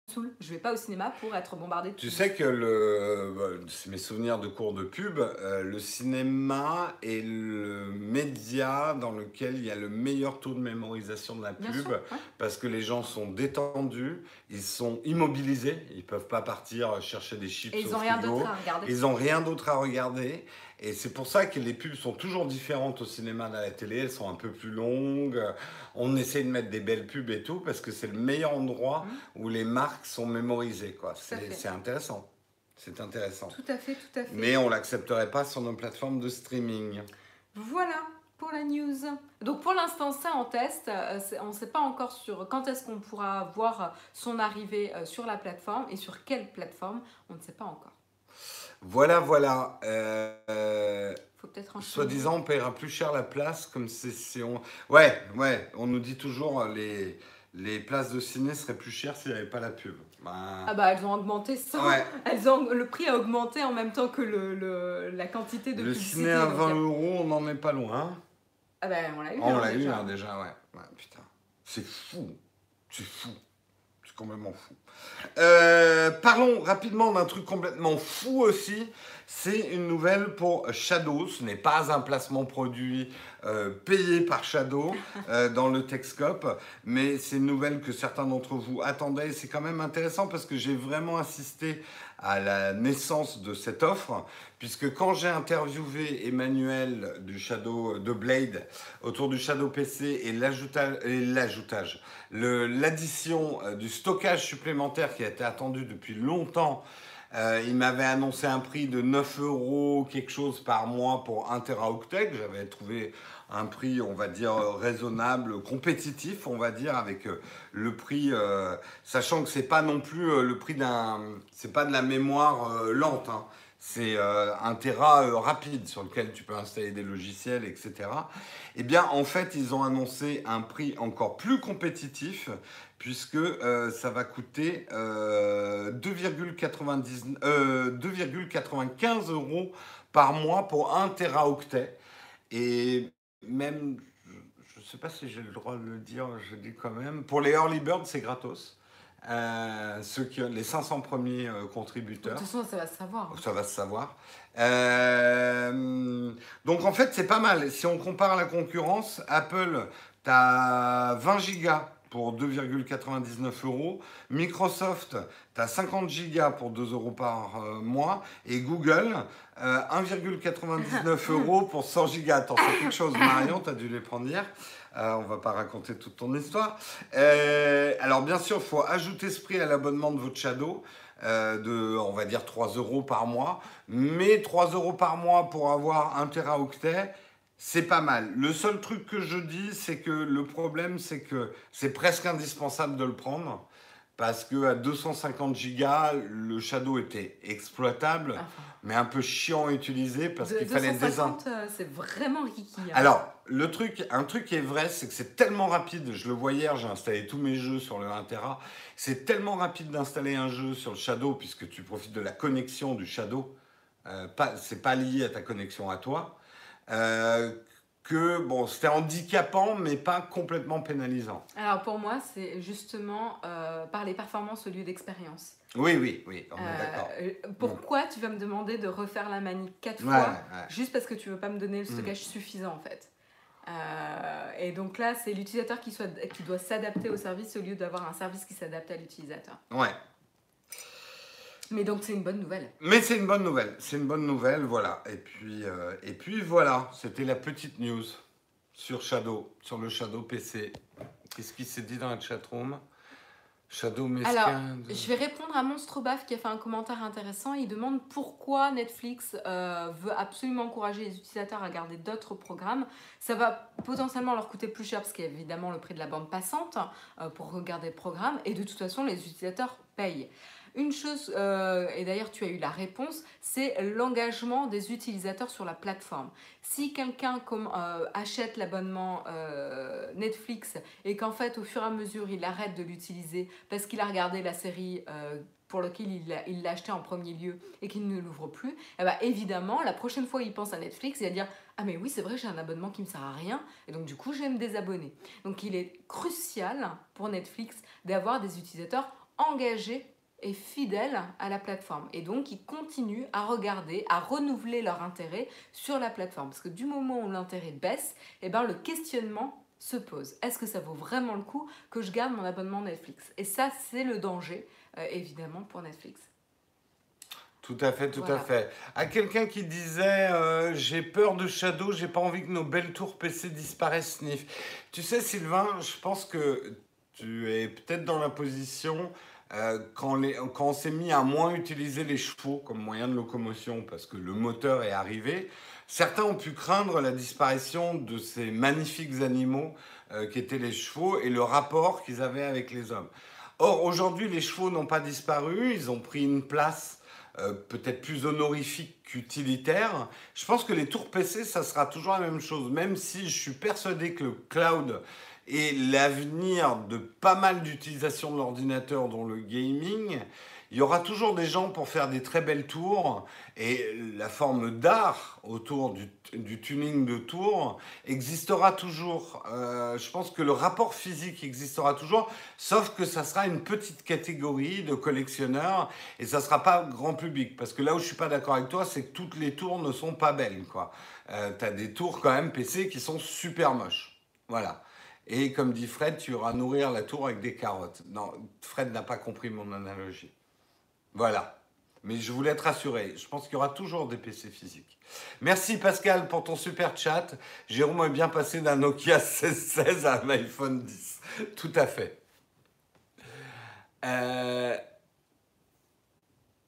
saoule. Je vais pas au cinéma pour être bombardé de Tu sais que le, bah, c'est mes souvenirs de cours de pub, euh, le cinéma est le média dans lequel il y a le meilleur taux de mémorisation de la pub sûr, ouais. parce que les gens sont détendus, ils sont immobilisés, ils peuvent pas partir chercher des chips Et ils au ont rien frigo. d'autre à regarder. Ils n'ont rien d'autre à regarder. Et c'est pour ça que les pubs sont toujours différentes au cinéma et à la télé. Elles sont un peu plus longues. On essaie de mettre des belles pubs et tout parce que c'est le meilleur endroit où les marques sont mémorisées. quoi. C'est intéressant. C'est intéressant. Tout à fait, tout à fait. Mais on l'accepterait pas sur nos plateformes de streaming. Voilà pour la news. Donc pour l'instant, c'est en test. Euh, On ne sait pas encore sur quand est-ce qu'on pourra voir son arrivée euh, sur la plateforme et sur quelle plateforme. On ne sait pas encore. Voilà, voilà. Euh, euh, faut peut-être. Soi-disant, on paiera plus cher la place, comme c'est si on. Ouais, ouais, on nous dit toujours euh, les, les places de ciné seraient plus chères s'il n'y avait pas la pub. Bah, Ah bah elles ont augmenté ça. ouais. [laughs] Elles ont, le prix a augmenté en même temps que le, le- la quantité de Le publicité. ciné à donc 20 il y a- euros, on n'en est pas loin. Ah bah on l'a eu. Oh, on hein, l'a eu déjà. hein, déjà, ouais. Ouais, putain. C'est fou. C'est fou. C'est complètement fou. Euh, parlons rapidement d'un truc complètement fou aussi. C'est une nouvelle pour Shadow. Ce n'est pas un placement produit euh, payé par Shadow [laughs] euh, dans le Techscope, mais c'est une nouvelle que certains d'entre vous attendaient. C'est quand même intéressant parce que j'ai vraiment assisté à la naissance de cette offre, puisque quand j'ai interviewé Emmanuel du Shadow de Blade autour du Shadow PC et l'ajoutage, l'addition euh, du stockage supplémentaire qui a été attendu depuis longtemps Euh, il m'avait annoncé un prix de 9 euros quelque chose par mois pour 1 teraoctet. J'avais trouvé un prix, on va dire, raisonnable, compétitif, on va dire, avec euh, le prix, euh, sachant que c'est pas non plus le prix d'un, c'est pas de la mémoire lente. Hein. C'est un Tera rapide sur lequel tu peux installer des logiciels, etc. Eh bien, en fait, ils ont annoncé un prix encore plus compétitif puisque euh, ça va coûter 2,95 euh, euh, euros par mois pour 1 teraoctet. Et même, je ne sais pas si j'ai le droit de le dire, je dis quand même, pour les early birds, c'est gratos. Ceux qui, les 500 premiers contributeurs. De toute façon, ça va se savoir. Ça va se savoir. donc en fait, c'est pas mal. Si on compare la concurrence, Apple, tu as 20 gigas pour 2,99 euros. Microsoft, tu as 50 gigas pour 2 euros par euh, mois. Et Google, 1,99 euh, [laughs] euros pour 100 gigas. Attends, c'est quelque chose, Marion, tu as dû les prendre hier. Euh, on va pas raconter toute ton histoire. alors, bien sûr, il faut ajouter ce prix à l'abonnement de votre Shadow. de, on va dire, 3 euros par mois. Mais 3 euros par mois pour avoir 1 teraoctet, c'est pas mal. Le seul truc que je dis, c'est que le problème, c'est que c'est presque indispensable de le prendre. Parce que à 250 gigas, le Shadow était exploitable, mais un peu chiant à utiliser parce qu'il fallait des euh, c'est vraiment riki. Hein. Alors, le truc, un truc qui est vrai, c'est que c'est tellement rapide. Je le vois hier, j'ai installé tous mes jeux sur le 1 Tera. C'est tellement rapide d'installer un jeu sur le Shadow puisque tu profites de la connexion du Shadow. Euh, c'est pas lié à ta connexion à toi. Euh, que bon, c'était handicapant, mais pas complètement pénalisant. Alors pour moi, c'est justement euh, par les performances au lieu d'expérience. Oui, oui, oui, on est euh, d'accord. Pourquoi tu vas me demander de refaire la manip quatre fois juste parce que tu veux pas me donner le stockage suffisant en fait? Et donc là, c'est l'utilisateur qui, soit, qui doit s'adapter au service au lieu d'avoir un service qui s'adapte à l'utilisateur. Ouais, mais donc c'est une bonne nouvelle. Mais c'est une bonne nouvelle, c'est une bonne nouvelle, voilà. Et puis, euh, et puis voilà, c'était la petite news sur Shadow, sur le Shadow PC. Qu'est-ce qui s'est dit dans la chatroom? Shadow mesquin. Alors, je vais répondre à Monstrobaf qui a fait un commentaire intéressant. Il demande pourquoi Netflix euh, veut absolument encourager les utilisateurs à garder d'autres programmes. Ça va potentiellement leur coûter plus cher parce qu'il y a évidemment le prix de la bande passante euh, pour regarder le programme. Et de toute façon, les utilisateurs payent. Une chose, euh, et d'ailleurs tu as eu la réponse, c'est l'engagement des utilisateurs sur la plateforme. Si quelqu'un euh, achète l'abonnement euh, Netflix et qu'en fait au fur et à mesure il arrête de l'utiliser parce qu'il a regardé la série pour laquelle il l'a acheté en premier lieu et qu'il ne l'ouvre plus, eh ben, évidemment, la prochaine fois il pense à Netflix, il va dire Ah, mais oui, c'est vrai, j'ai un abonnement qui ne me sert à rien, et donc du coup, je vais me désabonner. Donc il est crucial pour Netflix d'avoir des utilisateurs engagés et fidèles à la plateforme. Et donc, ils continuent à regarder, à renouveler leur intérêt sur la plateforme. Parce que du moment où l'intérêt baisse, eh ben, le questionnement se pose. Est-ce que ça vaut vraiment le coup que je garde mon abonnement Netflix? Et ça, c'est le danger, euh, évidemment, pour Netflix. Tout à fait, tout à fait. À quelqu'un qui disait euh, j'ai peur de Shadow, j'ai pas envie que nos belles tours PC disparaissent sniff. Tu sais Sylvain, je pense que tu es peut-être dans la position euh, quand, on s'est mis à moins utiliser les chevaux comme moyen de locomotion parce que le moteur est arrivé, certains ont pu craindre la disparition de ces magnifiques animaux euh, qui étaient les chevaux et le rapport qu'ils avaient avec les hommes. Or, aujourd'hui, les chevaux n'ont pas disparu, ils ont pris une place euh, peut-être plus honorifique qu'utilitaire. Je pense que les tours PC, ça sera toujours la même chose, même si je suis persuadé que le cloud et l'avenir de pas mal d'utilisation de l'ordinateur, dont le gaming, il y aura toujours des gens pour faire des très belles tours et la forme d'art autour du, tuning de tours existera toujours. Euh, je pense que le rapport physique existera toujours, sauf que ça sera une petite catégorie de collectionneurs et ça sera pas grand public. Parce que là où je suis pas d'accord avec toi, c'est que toutes les tours ne sont pas belles. quoi. Euh, tu as des tours quand même PC qui sont super moches. Voilà. Et comme dit Fred, tu iras nourrir la tour avec des carottes. Non, Fred n'a pas compris mon analogie. Voilà. Mais je voulais être rassuré. Je pense qu'il y aura toujours des PC physiques. Merci Pascal pour ton super chat. Jérôme est bien passé d'un Nokia [laughs] 1616 à un iPhone 10. Tout à fait. Euh,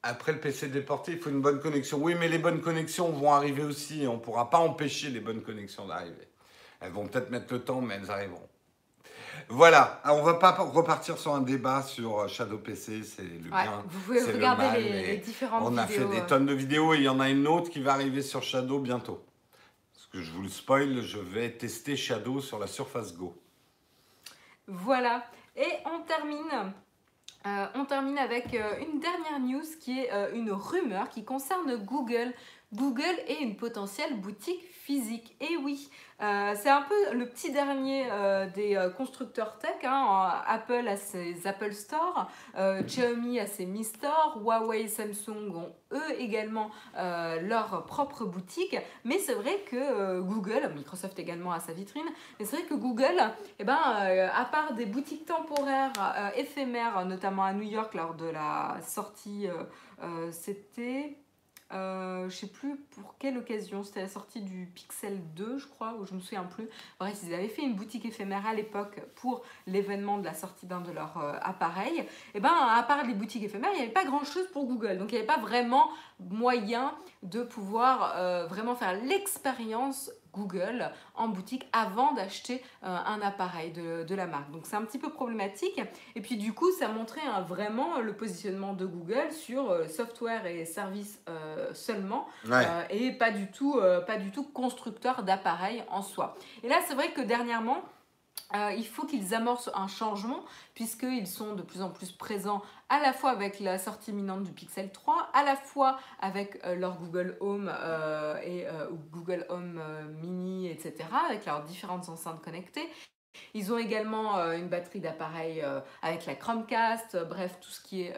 Après le PC déporté, il faut une bonne connexion. Oui, mais les bonnes connexions vont arriver aussi. On ne pourra pas empêcher les bonnes connexions d'arriver. Elles vont peut-être mettre le temps, mais elles arriveront. Voilà, on va pas repartir sur un débat sur euh, Shadow PC, c'est le bien. Vous pouvez regarder les, différentes on vidéos. On a fait des tonnes de vidéos et il y en a une autre qui va arriver sur Shadow bientôt. Parce que je vous le spoil, je vais tester Shadow sur la Surface Go. Voilà, et on termine euh, on termine avec euh, une dernière news qui est une rumeur qui concerne Google. Google est une potentielle boutique physique. Et oui, euh, c'est un peu le petit dernier euh, des euh, constructeurs tech. Hein. Apple a ses Apple Store, Xiaomi a ses Mi Store, Huawei et Samsung ont eux également leur propre boutique. Mais c'est vrai que Google, Microsoft également a sa vitrine, mais c'est vrai que Google, eh ben, à part des boutiques temporaires, éphémères, notamment à New York lors de la sortie, c'était euh, je sais plus pour quelle occasion, c'était la sortie du Pixel 2, je crois, ou je me souviens plus. Bref, ils avaient fait une boutique éphémère à l'époque pour l'événement de la sortie d'un de leurs euh, appareils. Et eh ben, à part les boutiques éphémères, il n'y avait pas grand chose pour Google. Donc, il n'y avait pas vraiment moyen de pouvoir euh, vraiment faire l'expérience Google en boutique avant d'acheter euh, un appareil de, la marque. Donc c'est un petit peu problématique. Et puis du coup, ça montrait hein, vraiment le positionnement de Google sur euh, software et services euh, seulement et pas du tout, pas du tout constructeur d'appareils en soi. Et là, c'est vrai que dernièrement, euh, il faut qu'ils amorcent un changement puisqu'ils sont de plus en plus présents à la fois avec la sortie imminente du Pixel 3, à la fois avec euh, leur Google Home euh, et Google Home Mini, etc., avec leurs différentes enceintes connectées, ils ont également euh, une batterie d'appareils euh, avec la Chromecast, euh, bref, tout ce qui est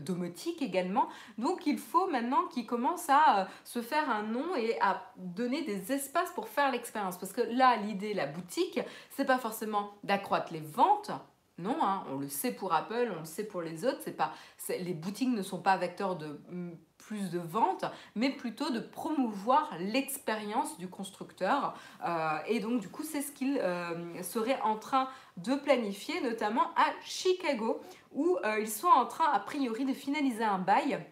domotique également. Donc il faut maintenant qu'ils commencent à se faire un nom et à donner des espaces pour faire l'expérience. Parce que là, l'idée, la boutique, c'est pas forcément d'accroître les ventes, non, hein, on le sait pour Apple, on le sait pour les autres. Pas, les boutiques ne sont pas vecteurs de mm, plus de ventes, mais plutôt de promouvoir l'expérience du constructeur. Euh, et donc, du coup, c'est ce qu'il euh, serait en train de planifier, notamment à Chicago, où euh, ils sont en train, a priori, de finaliser un bail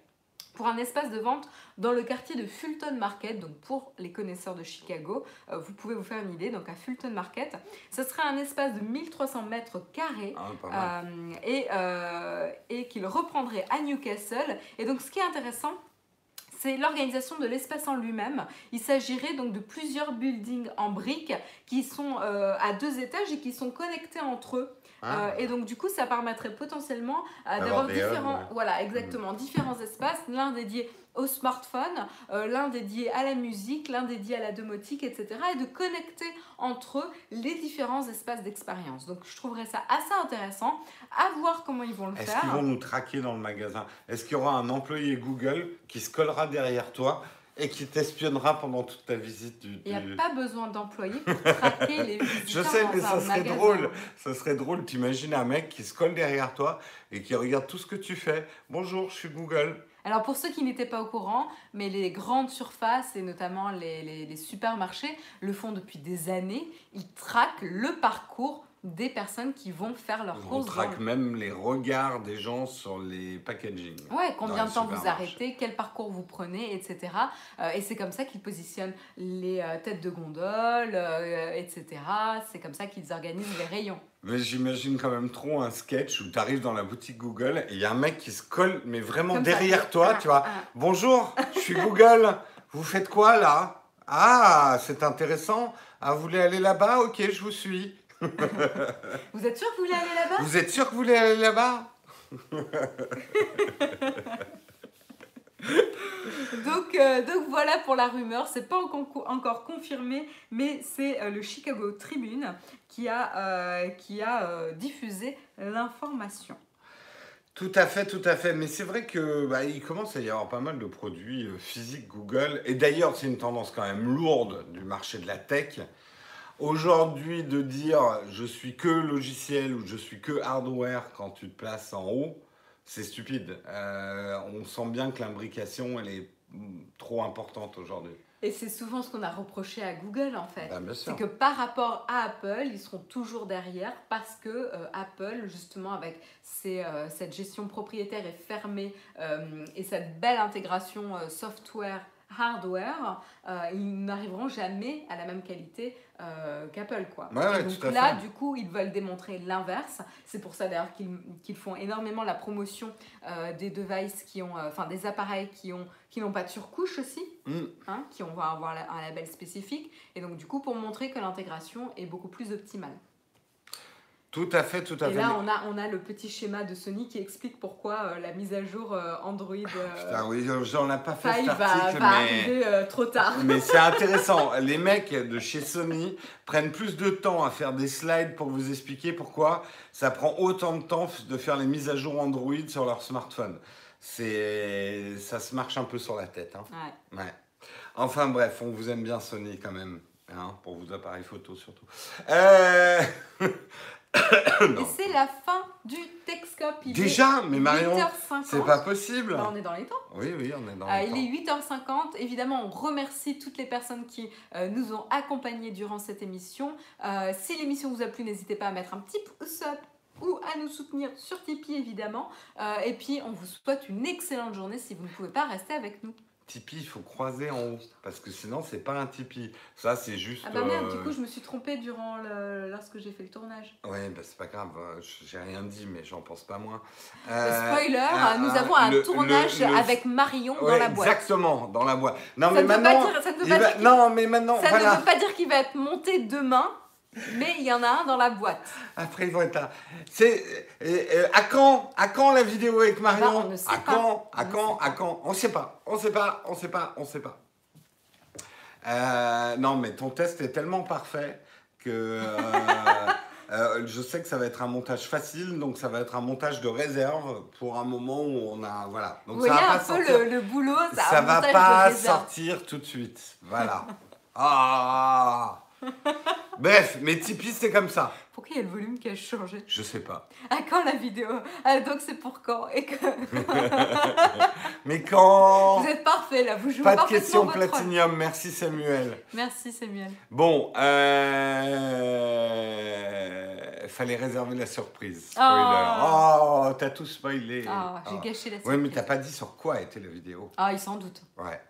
pour un espace de vente dans le quartier de Fulton Market. Donc pour les connaisseurs de Chicago, euh, vous pouvez vous faire une idée. Donc à Fulton Market, ce serait un espace de 1300 mètres carrés ah, euh, et, euh, et qu'il reprendrait à Newcastle. Et donc ce qui est intéressant, c'est l'organisation de l'espace en lui-même. Il s'agirait donc de plusieurs buildings en briques qui sont à deux étages et qui sont connectés entre eux. Ah. et donc du coup, ça permettrait potentiellement d'avoir différents, voilà, exactement, différents espaces, l'un dédié au smartphone, euh, l'un dédié à la musique, l'un dédié à la domotique, etc. Et de connecter entre eux les différents espaces d'expérience. Donc je trouverais ça assez intéressant à voir comment ils vont le faire. Est-ce qu'ils vont nous traquer dans le magasin? Est-ce qu'il y aura un employé Google qui se collera derrière toi et qui t'espionnera pendant toute ta visite du, Il n'y a pas besoin d'employés pour traquer les [laughs] visiteurs Je sais, mais ça serait drôle. Ça serait drôle. T'imagines un mec qui se colle derrière toi et qui regarde tout ce que tu fais. Bonjour, je suis Google. Alors pour ceux qui n'étaient pas au courant, mais les grandes surfaces et notamment les, supermarchés le font depuis des années. Ils traquent le parcours des personnes qui vont faire leurs courses. On traque même les regards des gens sur les packaging. Ouais, combien de temps vous arrêtez, quel parcours vous prenez, etc. Euh, et c'est comme ça qu'ils positionnent les euh, têtes de gondole, euh, etc. C'est comme ça qu'ils organisent les rayons. Mais j'imagine quand même trop un sketch où tu arrives dans la boutique Google et il y a un mec qui se colle, mais vraiment derrière toi, tu vois. Bonjour, je suis Google. Vous faites quoi là? Ah, c'est intéressant. Ah, vous voulez aller là-bas? Ok, je vous suis. [laughs] vous êtes sûr que vous voulez aller là-bas? Vous êtes sûr que vous voulez aller là-bas? [laughs] Donc, euh, donc voilà pour la rumeur, c'est pas encore confirmé, mais c'est euh, le Chicago Tribune qui a, euh, qui a diffusé l'information. Tout à fait, tout à fait. Mais c'est vrai que bah, il commence à y avoir pas mal de produits physiques Google. Et d'ailleurs, c'est une tendance quand même lourde du marché de la tech. Aujourd'hui, de dire je suis que logiciel ou je suis que hardware quand tu te places en haut, c'est stupide. Euh, on sent bien que l'imbrication, elle est trop importante aujourd'hui. Et c'est souvent ce qu'on a reproché à Google en fait. Bah. C'est que par rapport à Apple, ils seront toujours derrière parce que euh, Apple, justement, avec ses, euh, cette gestion propriétaire et fermée et cette belle intégration software hardware, euh, ils n'arriveront jamais à la même qualité euh, qu'Apple quoi. Ouais, ouais, et donc là, fait. du coup, ils veulent démontrer l'inverse. C'est pour ça d'ailleurs qu'ils font énormément la promotion euh, des devices qui ont, enfin des appareils qui ont, qui n'ont pas de surcouche aussi Mm. hein, qui on va avoir un label spécifique. Et donc, du coup, pour montrer que l'intégration est beaucoup plus optimale. Tout à fait, tout à Et fait. là, on a, on a le petit schéma de Sony qui explique pourquoi euh, la mise à jour euh, Android euh, Putain, oui, j'en ai pas fait 5 cet va, article, va mais... arriver trop tard. [laughs] Mais c'est [laughs] intéressant. Les mecs de chez Sony prennent plus de temps à faire des slides pour vous expliquer pourquoi ça prend autant de temps de faire les mises à jour Android sur leur smartphone. C'est, ça se marche un peu sur la tête. hein. Ouais. Ouais. Enfin bref, on vous aime bien Sony quand même, hein, pour vos appareils photo surtout. Euh... [laughs] Et c'est la fin du Texcop. Il Déjà, mais Marion, 8h50. c'est pas possible. Bah, on est dans les temps. Oui, oui, on est dans Euh, le il temps. est 8h50. Évidemment, on remercie toutes les personnes qui euh, nous ont accompagnés durant cette émission. Euh, si l'émission vous a plu, n'hésitez pas à mettre un petit pouce up ou à nous soutenir sur Tipeee, évidemment. Et puis, on vous souhaite une excellente journée si vous ne pouvez pas rester avec nous. Tipeee, il faut croiser en haut, parce que sinon, c'est pas un Tipeee. Ça, c'est juste... Ah bah merde, euh, du coup, je me suis trompée durant le... lorsque j'ai fait le tournage. Ouais, bah c'est pas grave, euh, j'ai rien dit, mais j'en pense pas moins. Euh, Euh, Spoiler, euh, nous euh, avons un le- tournage le- avec Marion dans la boîte. Exactement, dans la boîte. Non, Ça mais maintenant. dire, ça ne veut il pas va- dire qu'il- Non, mais maintenant, ça voilà. ne veut pas dire qu'il va être monté demain, mais il y en a un dans la boîte. Après, ils vont être là. C'est. euh, euh, à quand À quand la vidéo avec Marion Bah, on ne sait À pas. quand À On ne quand sait À quand On sait pas. On sait pas. On sait pas. On sait pas. Euh, non, mais ton test est tellement parfait que. [laughs] euh, je sais que ça va être un montage facile, donc ça va être un montage de réserve pour un moment où on a. Voilà. Donc Vous ça voyez va un pas peu sortir. le, le boulot, ça, ça un va de pas sortir tout de suite. Voilà. ah [laughs] Bref, mais Tipeee, c'est comme ça. Pourquoi il y a le volume qui a changé Je sais pas. À quand la vidéo? Ah, Donc c'est pour quand Et que [laughs] Mais quand? Vous êtes parfait là, vous jouez Pas de question rôle. platinium, merci Samuel. Merci Samuel. Bon, euh... fallait réserver la surprise. Spoiler. Oh, t'as tout spoilé. Ah, j'ai Ah. gâché la surprise. mais t'as pas dit sur quoi était la vidéo. Ah, il s'en doute. Ouais.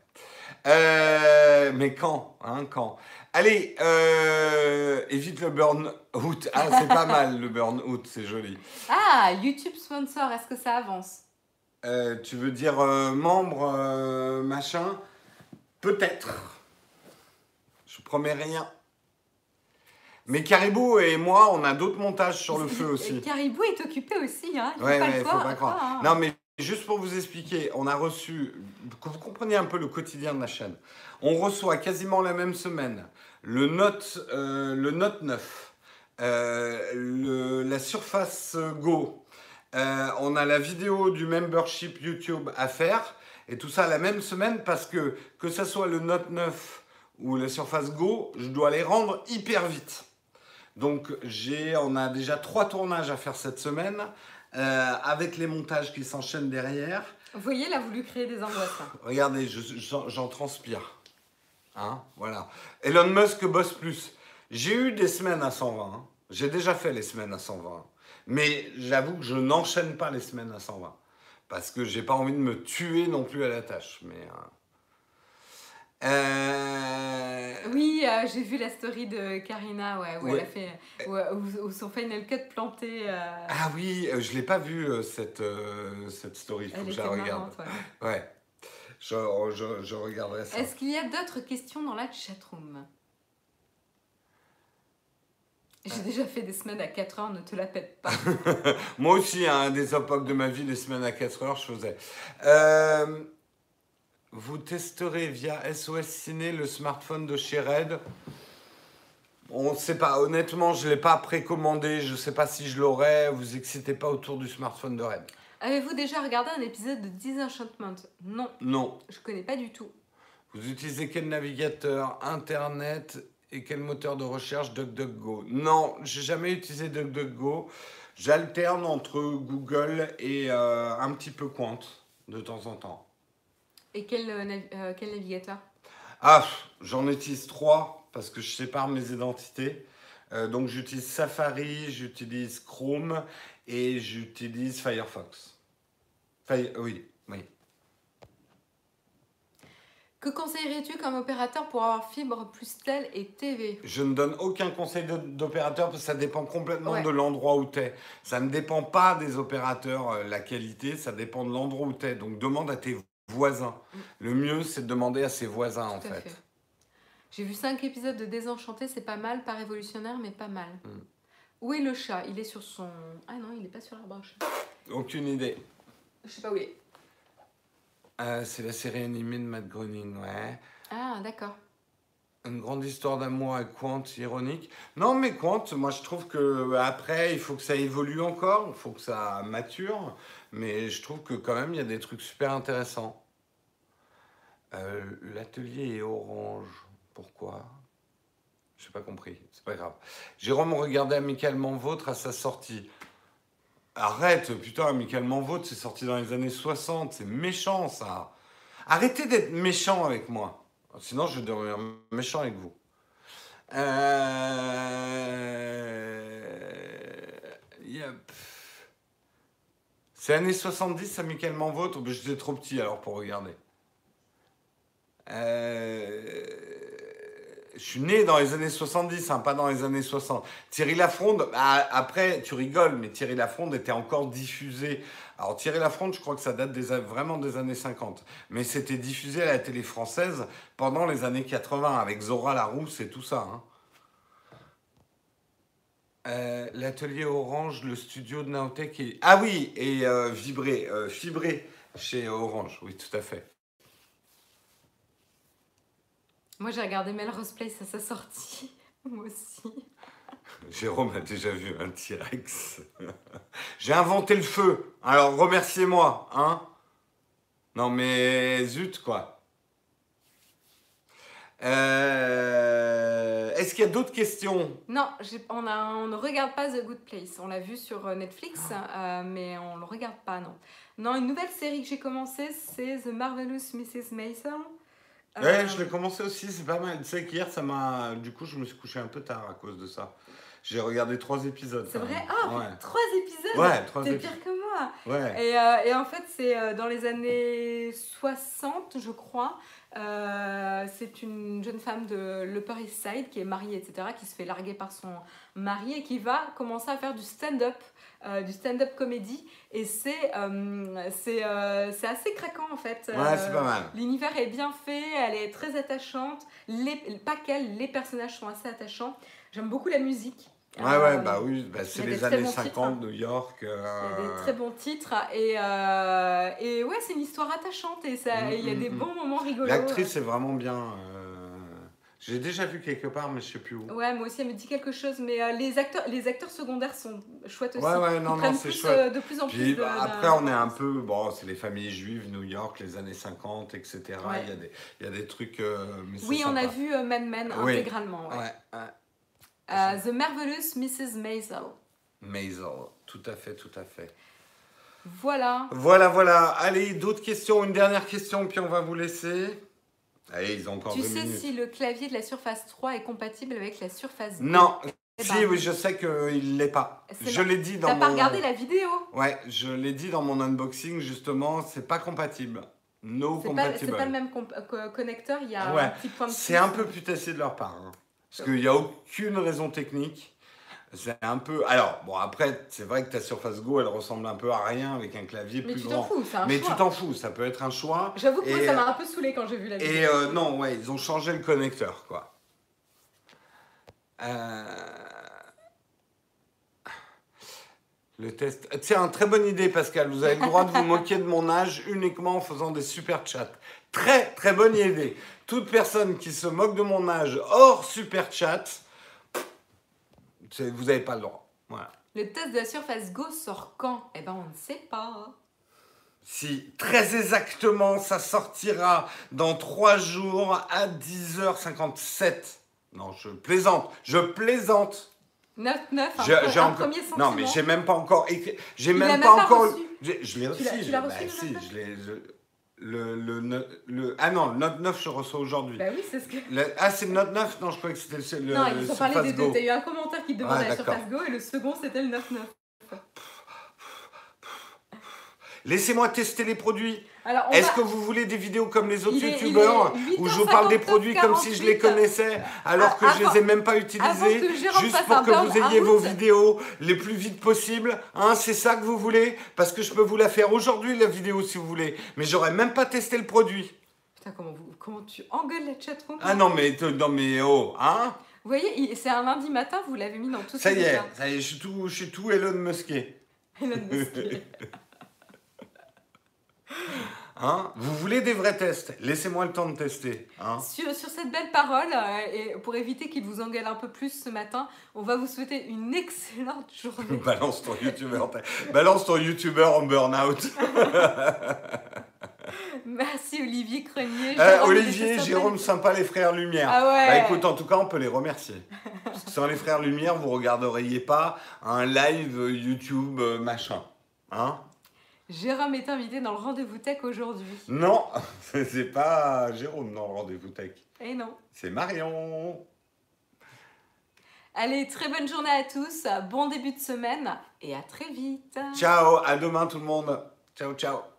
Euh, mais quand? Hein, Quand? Allez, euh, évite le burn-out. Ah, c'est pas mal le burn-out, c'est joli. Ah, YouTube sponsor, est-ce que ça avance Euh, tu veux dire euh, membre, euh, machin Peut-être. Je promets rien. Mais Caribou et moi, on a d'autres montages sur le feu aussi. Caribou est occupé aussi, hein. Il Ouais, pas ouais, le faut pas croire. Ah, Non, mais juste pour vous expliquer, on a reçu, que vous compreniez un peu le quotidien de la chaîne, on reçoit quasiment la même semaine le Note, euh, le Note 9, euh, le- la Surface Go, euh, on a la vidéo du membership YouTube à faire, et tout ça la même semaine parce que que ce soit le Note 9 ou la Surface Go, je dois les rendre hyper vite. Donc j'ai, on a déjà trois tournages à faire cette semaine, euh, avec les montages qui s'enchaînent derrière. Vous voyez, il a voulu créer des angoisses. là. Regardez, je- j'en j'en transpire. Hein, voilà. Elon Musk bosse plus. J'ai eu des semaines à 120. hein. J'ai déjà fait les semaines à 120. Mais j'avoue que je n'enchaîne pas les semaines à 120. Parce que j'ai pas envie de me tuer non plus à la tâche. Mais. euh, euh, Oui, euh, j'ai vu la story de Karina, ouais, où Ouais. elle a fait, où, où- où son Final Cut planté. euh, Ah oui, je l'ai pas vu cette, cette story. Il faut elle que je la regarde. marrante, ouais. Ouais. Je, je, je regarderai ça. Est-ce qu'il y a d'autres questions dans la chatroom? J'ai déjà fait des semaines à 4 heures, ne te la pète pas. [laughs] Moi aussi, hein, des époques de ma vie, les semaines à 4 heures, je faisais. Euh, vous testerez via SOS Ciné le smartphone de chez Red. On ne sait pas, honnêtement, je ne l'ai pas précommandé, je ne sais pas si je l'aurai. Vous excitez pas autour du smartphone de Red. Avez-vous déjà regardé un épisode de Disenchantment Non, Non. je connais pas du tout. Vous utilisez quel navigateur Internet et quel moteur de recherche DuckDuckGo? Non, j'ai jamais utilisé DuckDuckGo. J'alterne entre Google et euh, un petit peu Quant de temps en temps. Et quel, euh, nav- euh, quel navigateur? Ah, j'en utilise trois parce que je sépare mes identités. Donc j'utilise Safari, j'utilise Chrome et j'utilise Firefox. Fi- oui, oui. Que conseillerais-tu comme opérateur pour avoir fibre plus tel et TV Je ne donne aucun conseil d'opérateur parce que ça dépend complètement Ouais. de l'endroit où tu es. Ça ne dépend pas des opérateurs, euh, la qualité, ça dépend de l'endroit où tu es. Donc demande à tes voisins. Le mieux, c'est de demander à ses voisins en Tout fait. fait. J'ai vu 5 épisodes de Désenchanté, c'est pas mal, pas révolutionnaire, mais pas mal. Mm. Où est le chat? Il est sur son. Ah non, il est pas sur l'arbre à chat. Aucune idée. Je sais pas où il est. Euh, c'est la série animée de Matt Groening, ouais. Ah, d'accord. Une grande histoire d'amour avec Quant, ironique. Non, mais Quant, moi je trouve que euh, après, il faut que ça évolue encore, il faut que ça mature. Mais je trouve que quand même, il y a des trucs super intéressants. Euh, L'atelier est orange. Pourquoi? J'ai pas compris. C'est pas grave. Jérôme regardait Amicalement Vôtre à sa sortie. Arrête, putain, Amicalement Vôtre, c'est sorti dans les années 60. C'est méchant, ça. Arrêtez d'être méchant avec moi. Sinon, je deviens méchant avec vous. Euh... C'est années 70, amicalement vôtre. Mais J'étais trop petit alors pour regarder. Euh, Je suis né dans les années 70, hein, pas dans les années 60. Thierry Lafronde, ah, après, tu rigoles, mais Thierry Lafronde était encore diffusé. Alors Thierry Lafronde, je crois que ça date vraiment des années 50. Mais c'était diffusé à la télé française pendant les années 80, avec Zora Larousse et tout ça. hein. Euh, L'atelier Orange, le studio de Naotech. Ah oui, et euh, Vibré, euh, Fibré chez Orange, oui, tout à fait. Moi, j'ai regardé Melrose Place à sa sortie. [laughs] Moi aussi. Jérôme a déjà vu un T-Rex. [laughs] J'ai inventé le feu. Alors remerciez-moi, hein Non mais zut quoi. Euh, Est-ce qu'il y a d'autres questions? Non, on, a, on ne regarde pas The Good Place. On l'a vu sur euh, Netflix, euh, mais on ne le regarde pas, non. Non, une nouvelle série que j'ai commencée, c'est The Marvelous Mrs. Euh, Ouais, je l'ai commencé aussi, c'est pas mal. Tu sais qu'hier, ça m'a. Du coup, je me suis couché un peu tard à cause de ça. J'ai regardé trois épisodes. C'est vrai. Ah, Ouais. trois épisodes Ouais, trois T'es épisodes. pire que moi Ouais. Et, euh, et en fait, c'est euh, dans les années 60, je crois. Euh, c'est une jeune femme de l'Upper East Side qui est mariée, etc., qui se fait larguer par son mari et qui va commencer à faire du stand-up, euh, du stand-up comédie. Et c'est euh, c'est assez craquant, en fait. Ouais, c'est pas mal. L'univers est bien fait, elle est très attachante. Les, pas qu'elle, les personnages sont assez attachants. J'aime beaucoup la musique. Ouais, Euh, ouais, bah oui, bah, c'est les années bons 50, titres. New York. Il y a euh, des très bons titres et, euh, et ouais, c'est une histoire attachante et ça, Mm, il y a mm, des mm. bons moments rigolos. L'actrice est vraiment bien. euh, J'ai déjà vu quelque part, mais je sais plus où. Ouais, moi aussi, elle me dit quelque chose, mais euh, les, acteurs, les acteurs secondaires sont chouettes aussi. Ouais, ouais, non, Ils non, c'est chouette. euh, de plus en plus. Puis bah, après, on est un peu. Bon, c'est les familles juives, New York, les années 50, etc. Ouais. Il, y a des, il y a des trucs. euh, mais Oui, on a vu euh, Mad Men intégralement. ouais. Ouais, ouais. Euh, The Marvelous Mrs. Maisel. Maisel, tout à fait, tout à fait. Voilà. Voilà, voilà. Allez, d'autres questions Une dernière question, puis on va vous laisser. Allez, ils ont encore Tu deux sais minutes. si le clavier de la Surface 3 est compatible avec la Surface 2 Non, Eh si, ben. oui, je sais qu'il ne l'est pas. Je l'ai dit dans T'as mon... pas regardé la vidéo? Ouais, je l'ai dit dans mon unboxing, justement, c'est pas compatible. No pas, c'est compatible. pas le même connecteur, il y a Ouais. un petit point de C'est un peu putassier de leur part. hein. Parce qu'il n'y a aucune raison technique. C'est un peu. Alors, bon, après, c'est vrai que ta Surface Go, elle ressemble un peu à rien avec un clavier Mais plus tu t'en grand. fous, c'est un Mais choix. tu t'en fous, ça peut être un choix. J'avoue que moi, ça euh, m'a un peu saoulé quand j'ai vu la vidéo. Et euh, non, ouais, ils ont changé le connecteur, quoi. Euh, Le test. Tiens, très bonne idée, Pascal. Vous avez le droit de vous moquer de mon âge uniquement en faisant des super chats. Très, très bonne idée. Toute personne qui se moque de mon âge hors super chat, vous n'avez pas le droit. Voilà. Le test de la Surface Go sort quand? Eh ben, on ne sait pas. Si, très exactement, ça sortira dans 3 jours à 10h57. Non, je plaisante. Je plaisante. 9-9, un, J'ai- pre- j'ai un encore- premier sentiment. Non, mais j'ai même pas encore écécrit. J'ai même même pas pas encore. Je l'ai reçu. tu je- l'as reçu, le si, 29? je l'ai. je- Le, le, le- ah non, le Note 9, je reçois aujourd'hui. Bah oui, c'est ce que. Le- ah, c'est le Note 9 Non, je croyais que c'était le, le, non, ils ont parlé des deux. T'as eu un commentaire qui te demandait Ah, la. Surface Go et le second c'était le 9-9. Laissez-moi tester les produits. Est-ce va- que vous voulez des vidéos comme les autres est- youtubeurs où je vous parle des 8h59, produits comme si je les 48. connaissais alors que Ah, je avant- les ai même pas utilisés que juste pour que vous ayez vos vidéos les plus vite possible hein, c'est ça que vous voulez? Parce que je peux vous la faire aujourd'hui la vidéo si vous voulez. Mais j'aurais même pas testé le produit. Putain, comment, vous, comment tu engueules la chatroom ah non mais non mais oh hein? Vous voyez, c'est un lundi matin, vous l'avez mis dans tout ça y est ça y est je suis tout je suis tout Elon Muské Elon Musk. [laughs] hein? Vous voulez des vrais tests? Laissez-moi le temps de tester hein Sur, sur cette belle parole, euh, et pour éviter qu'il vous engueule un peu plus ce matin, on va vous souhaiter une excellente journée. [laughs] balance ton youtubeur balance ton youtubeur en burn-out [laughs] Merci Olivier Crenier. Euh, Olivier. Jérôme, sympa les frères Lumière. Ah ouais. Bah écoute, en tout cas, on peut les remercier. Parce que sans les frères Lumière, vous regarderiez pas un live euh, YouTube machin. Hein? Jérôme est invité dans le rendez-vous tech aujourd'hui. Non, [laughs] c'est pas Jérôme dans le rendez-vous tech. Et non. C'est Marion. Allez, très bonne journée à tous, bon début de semaine et à très vite. Ciao, à demain tout le monde. Ciao, ciao.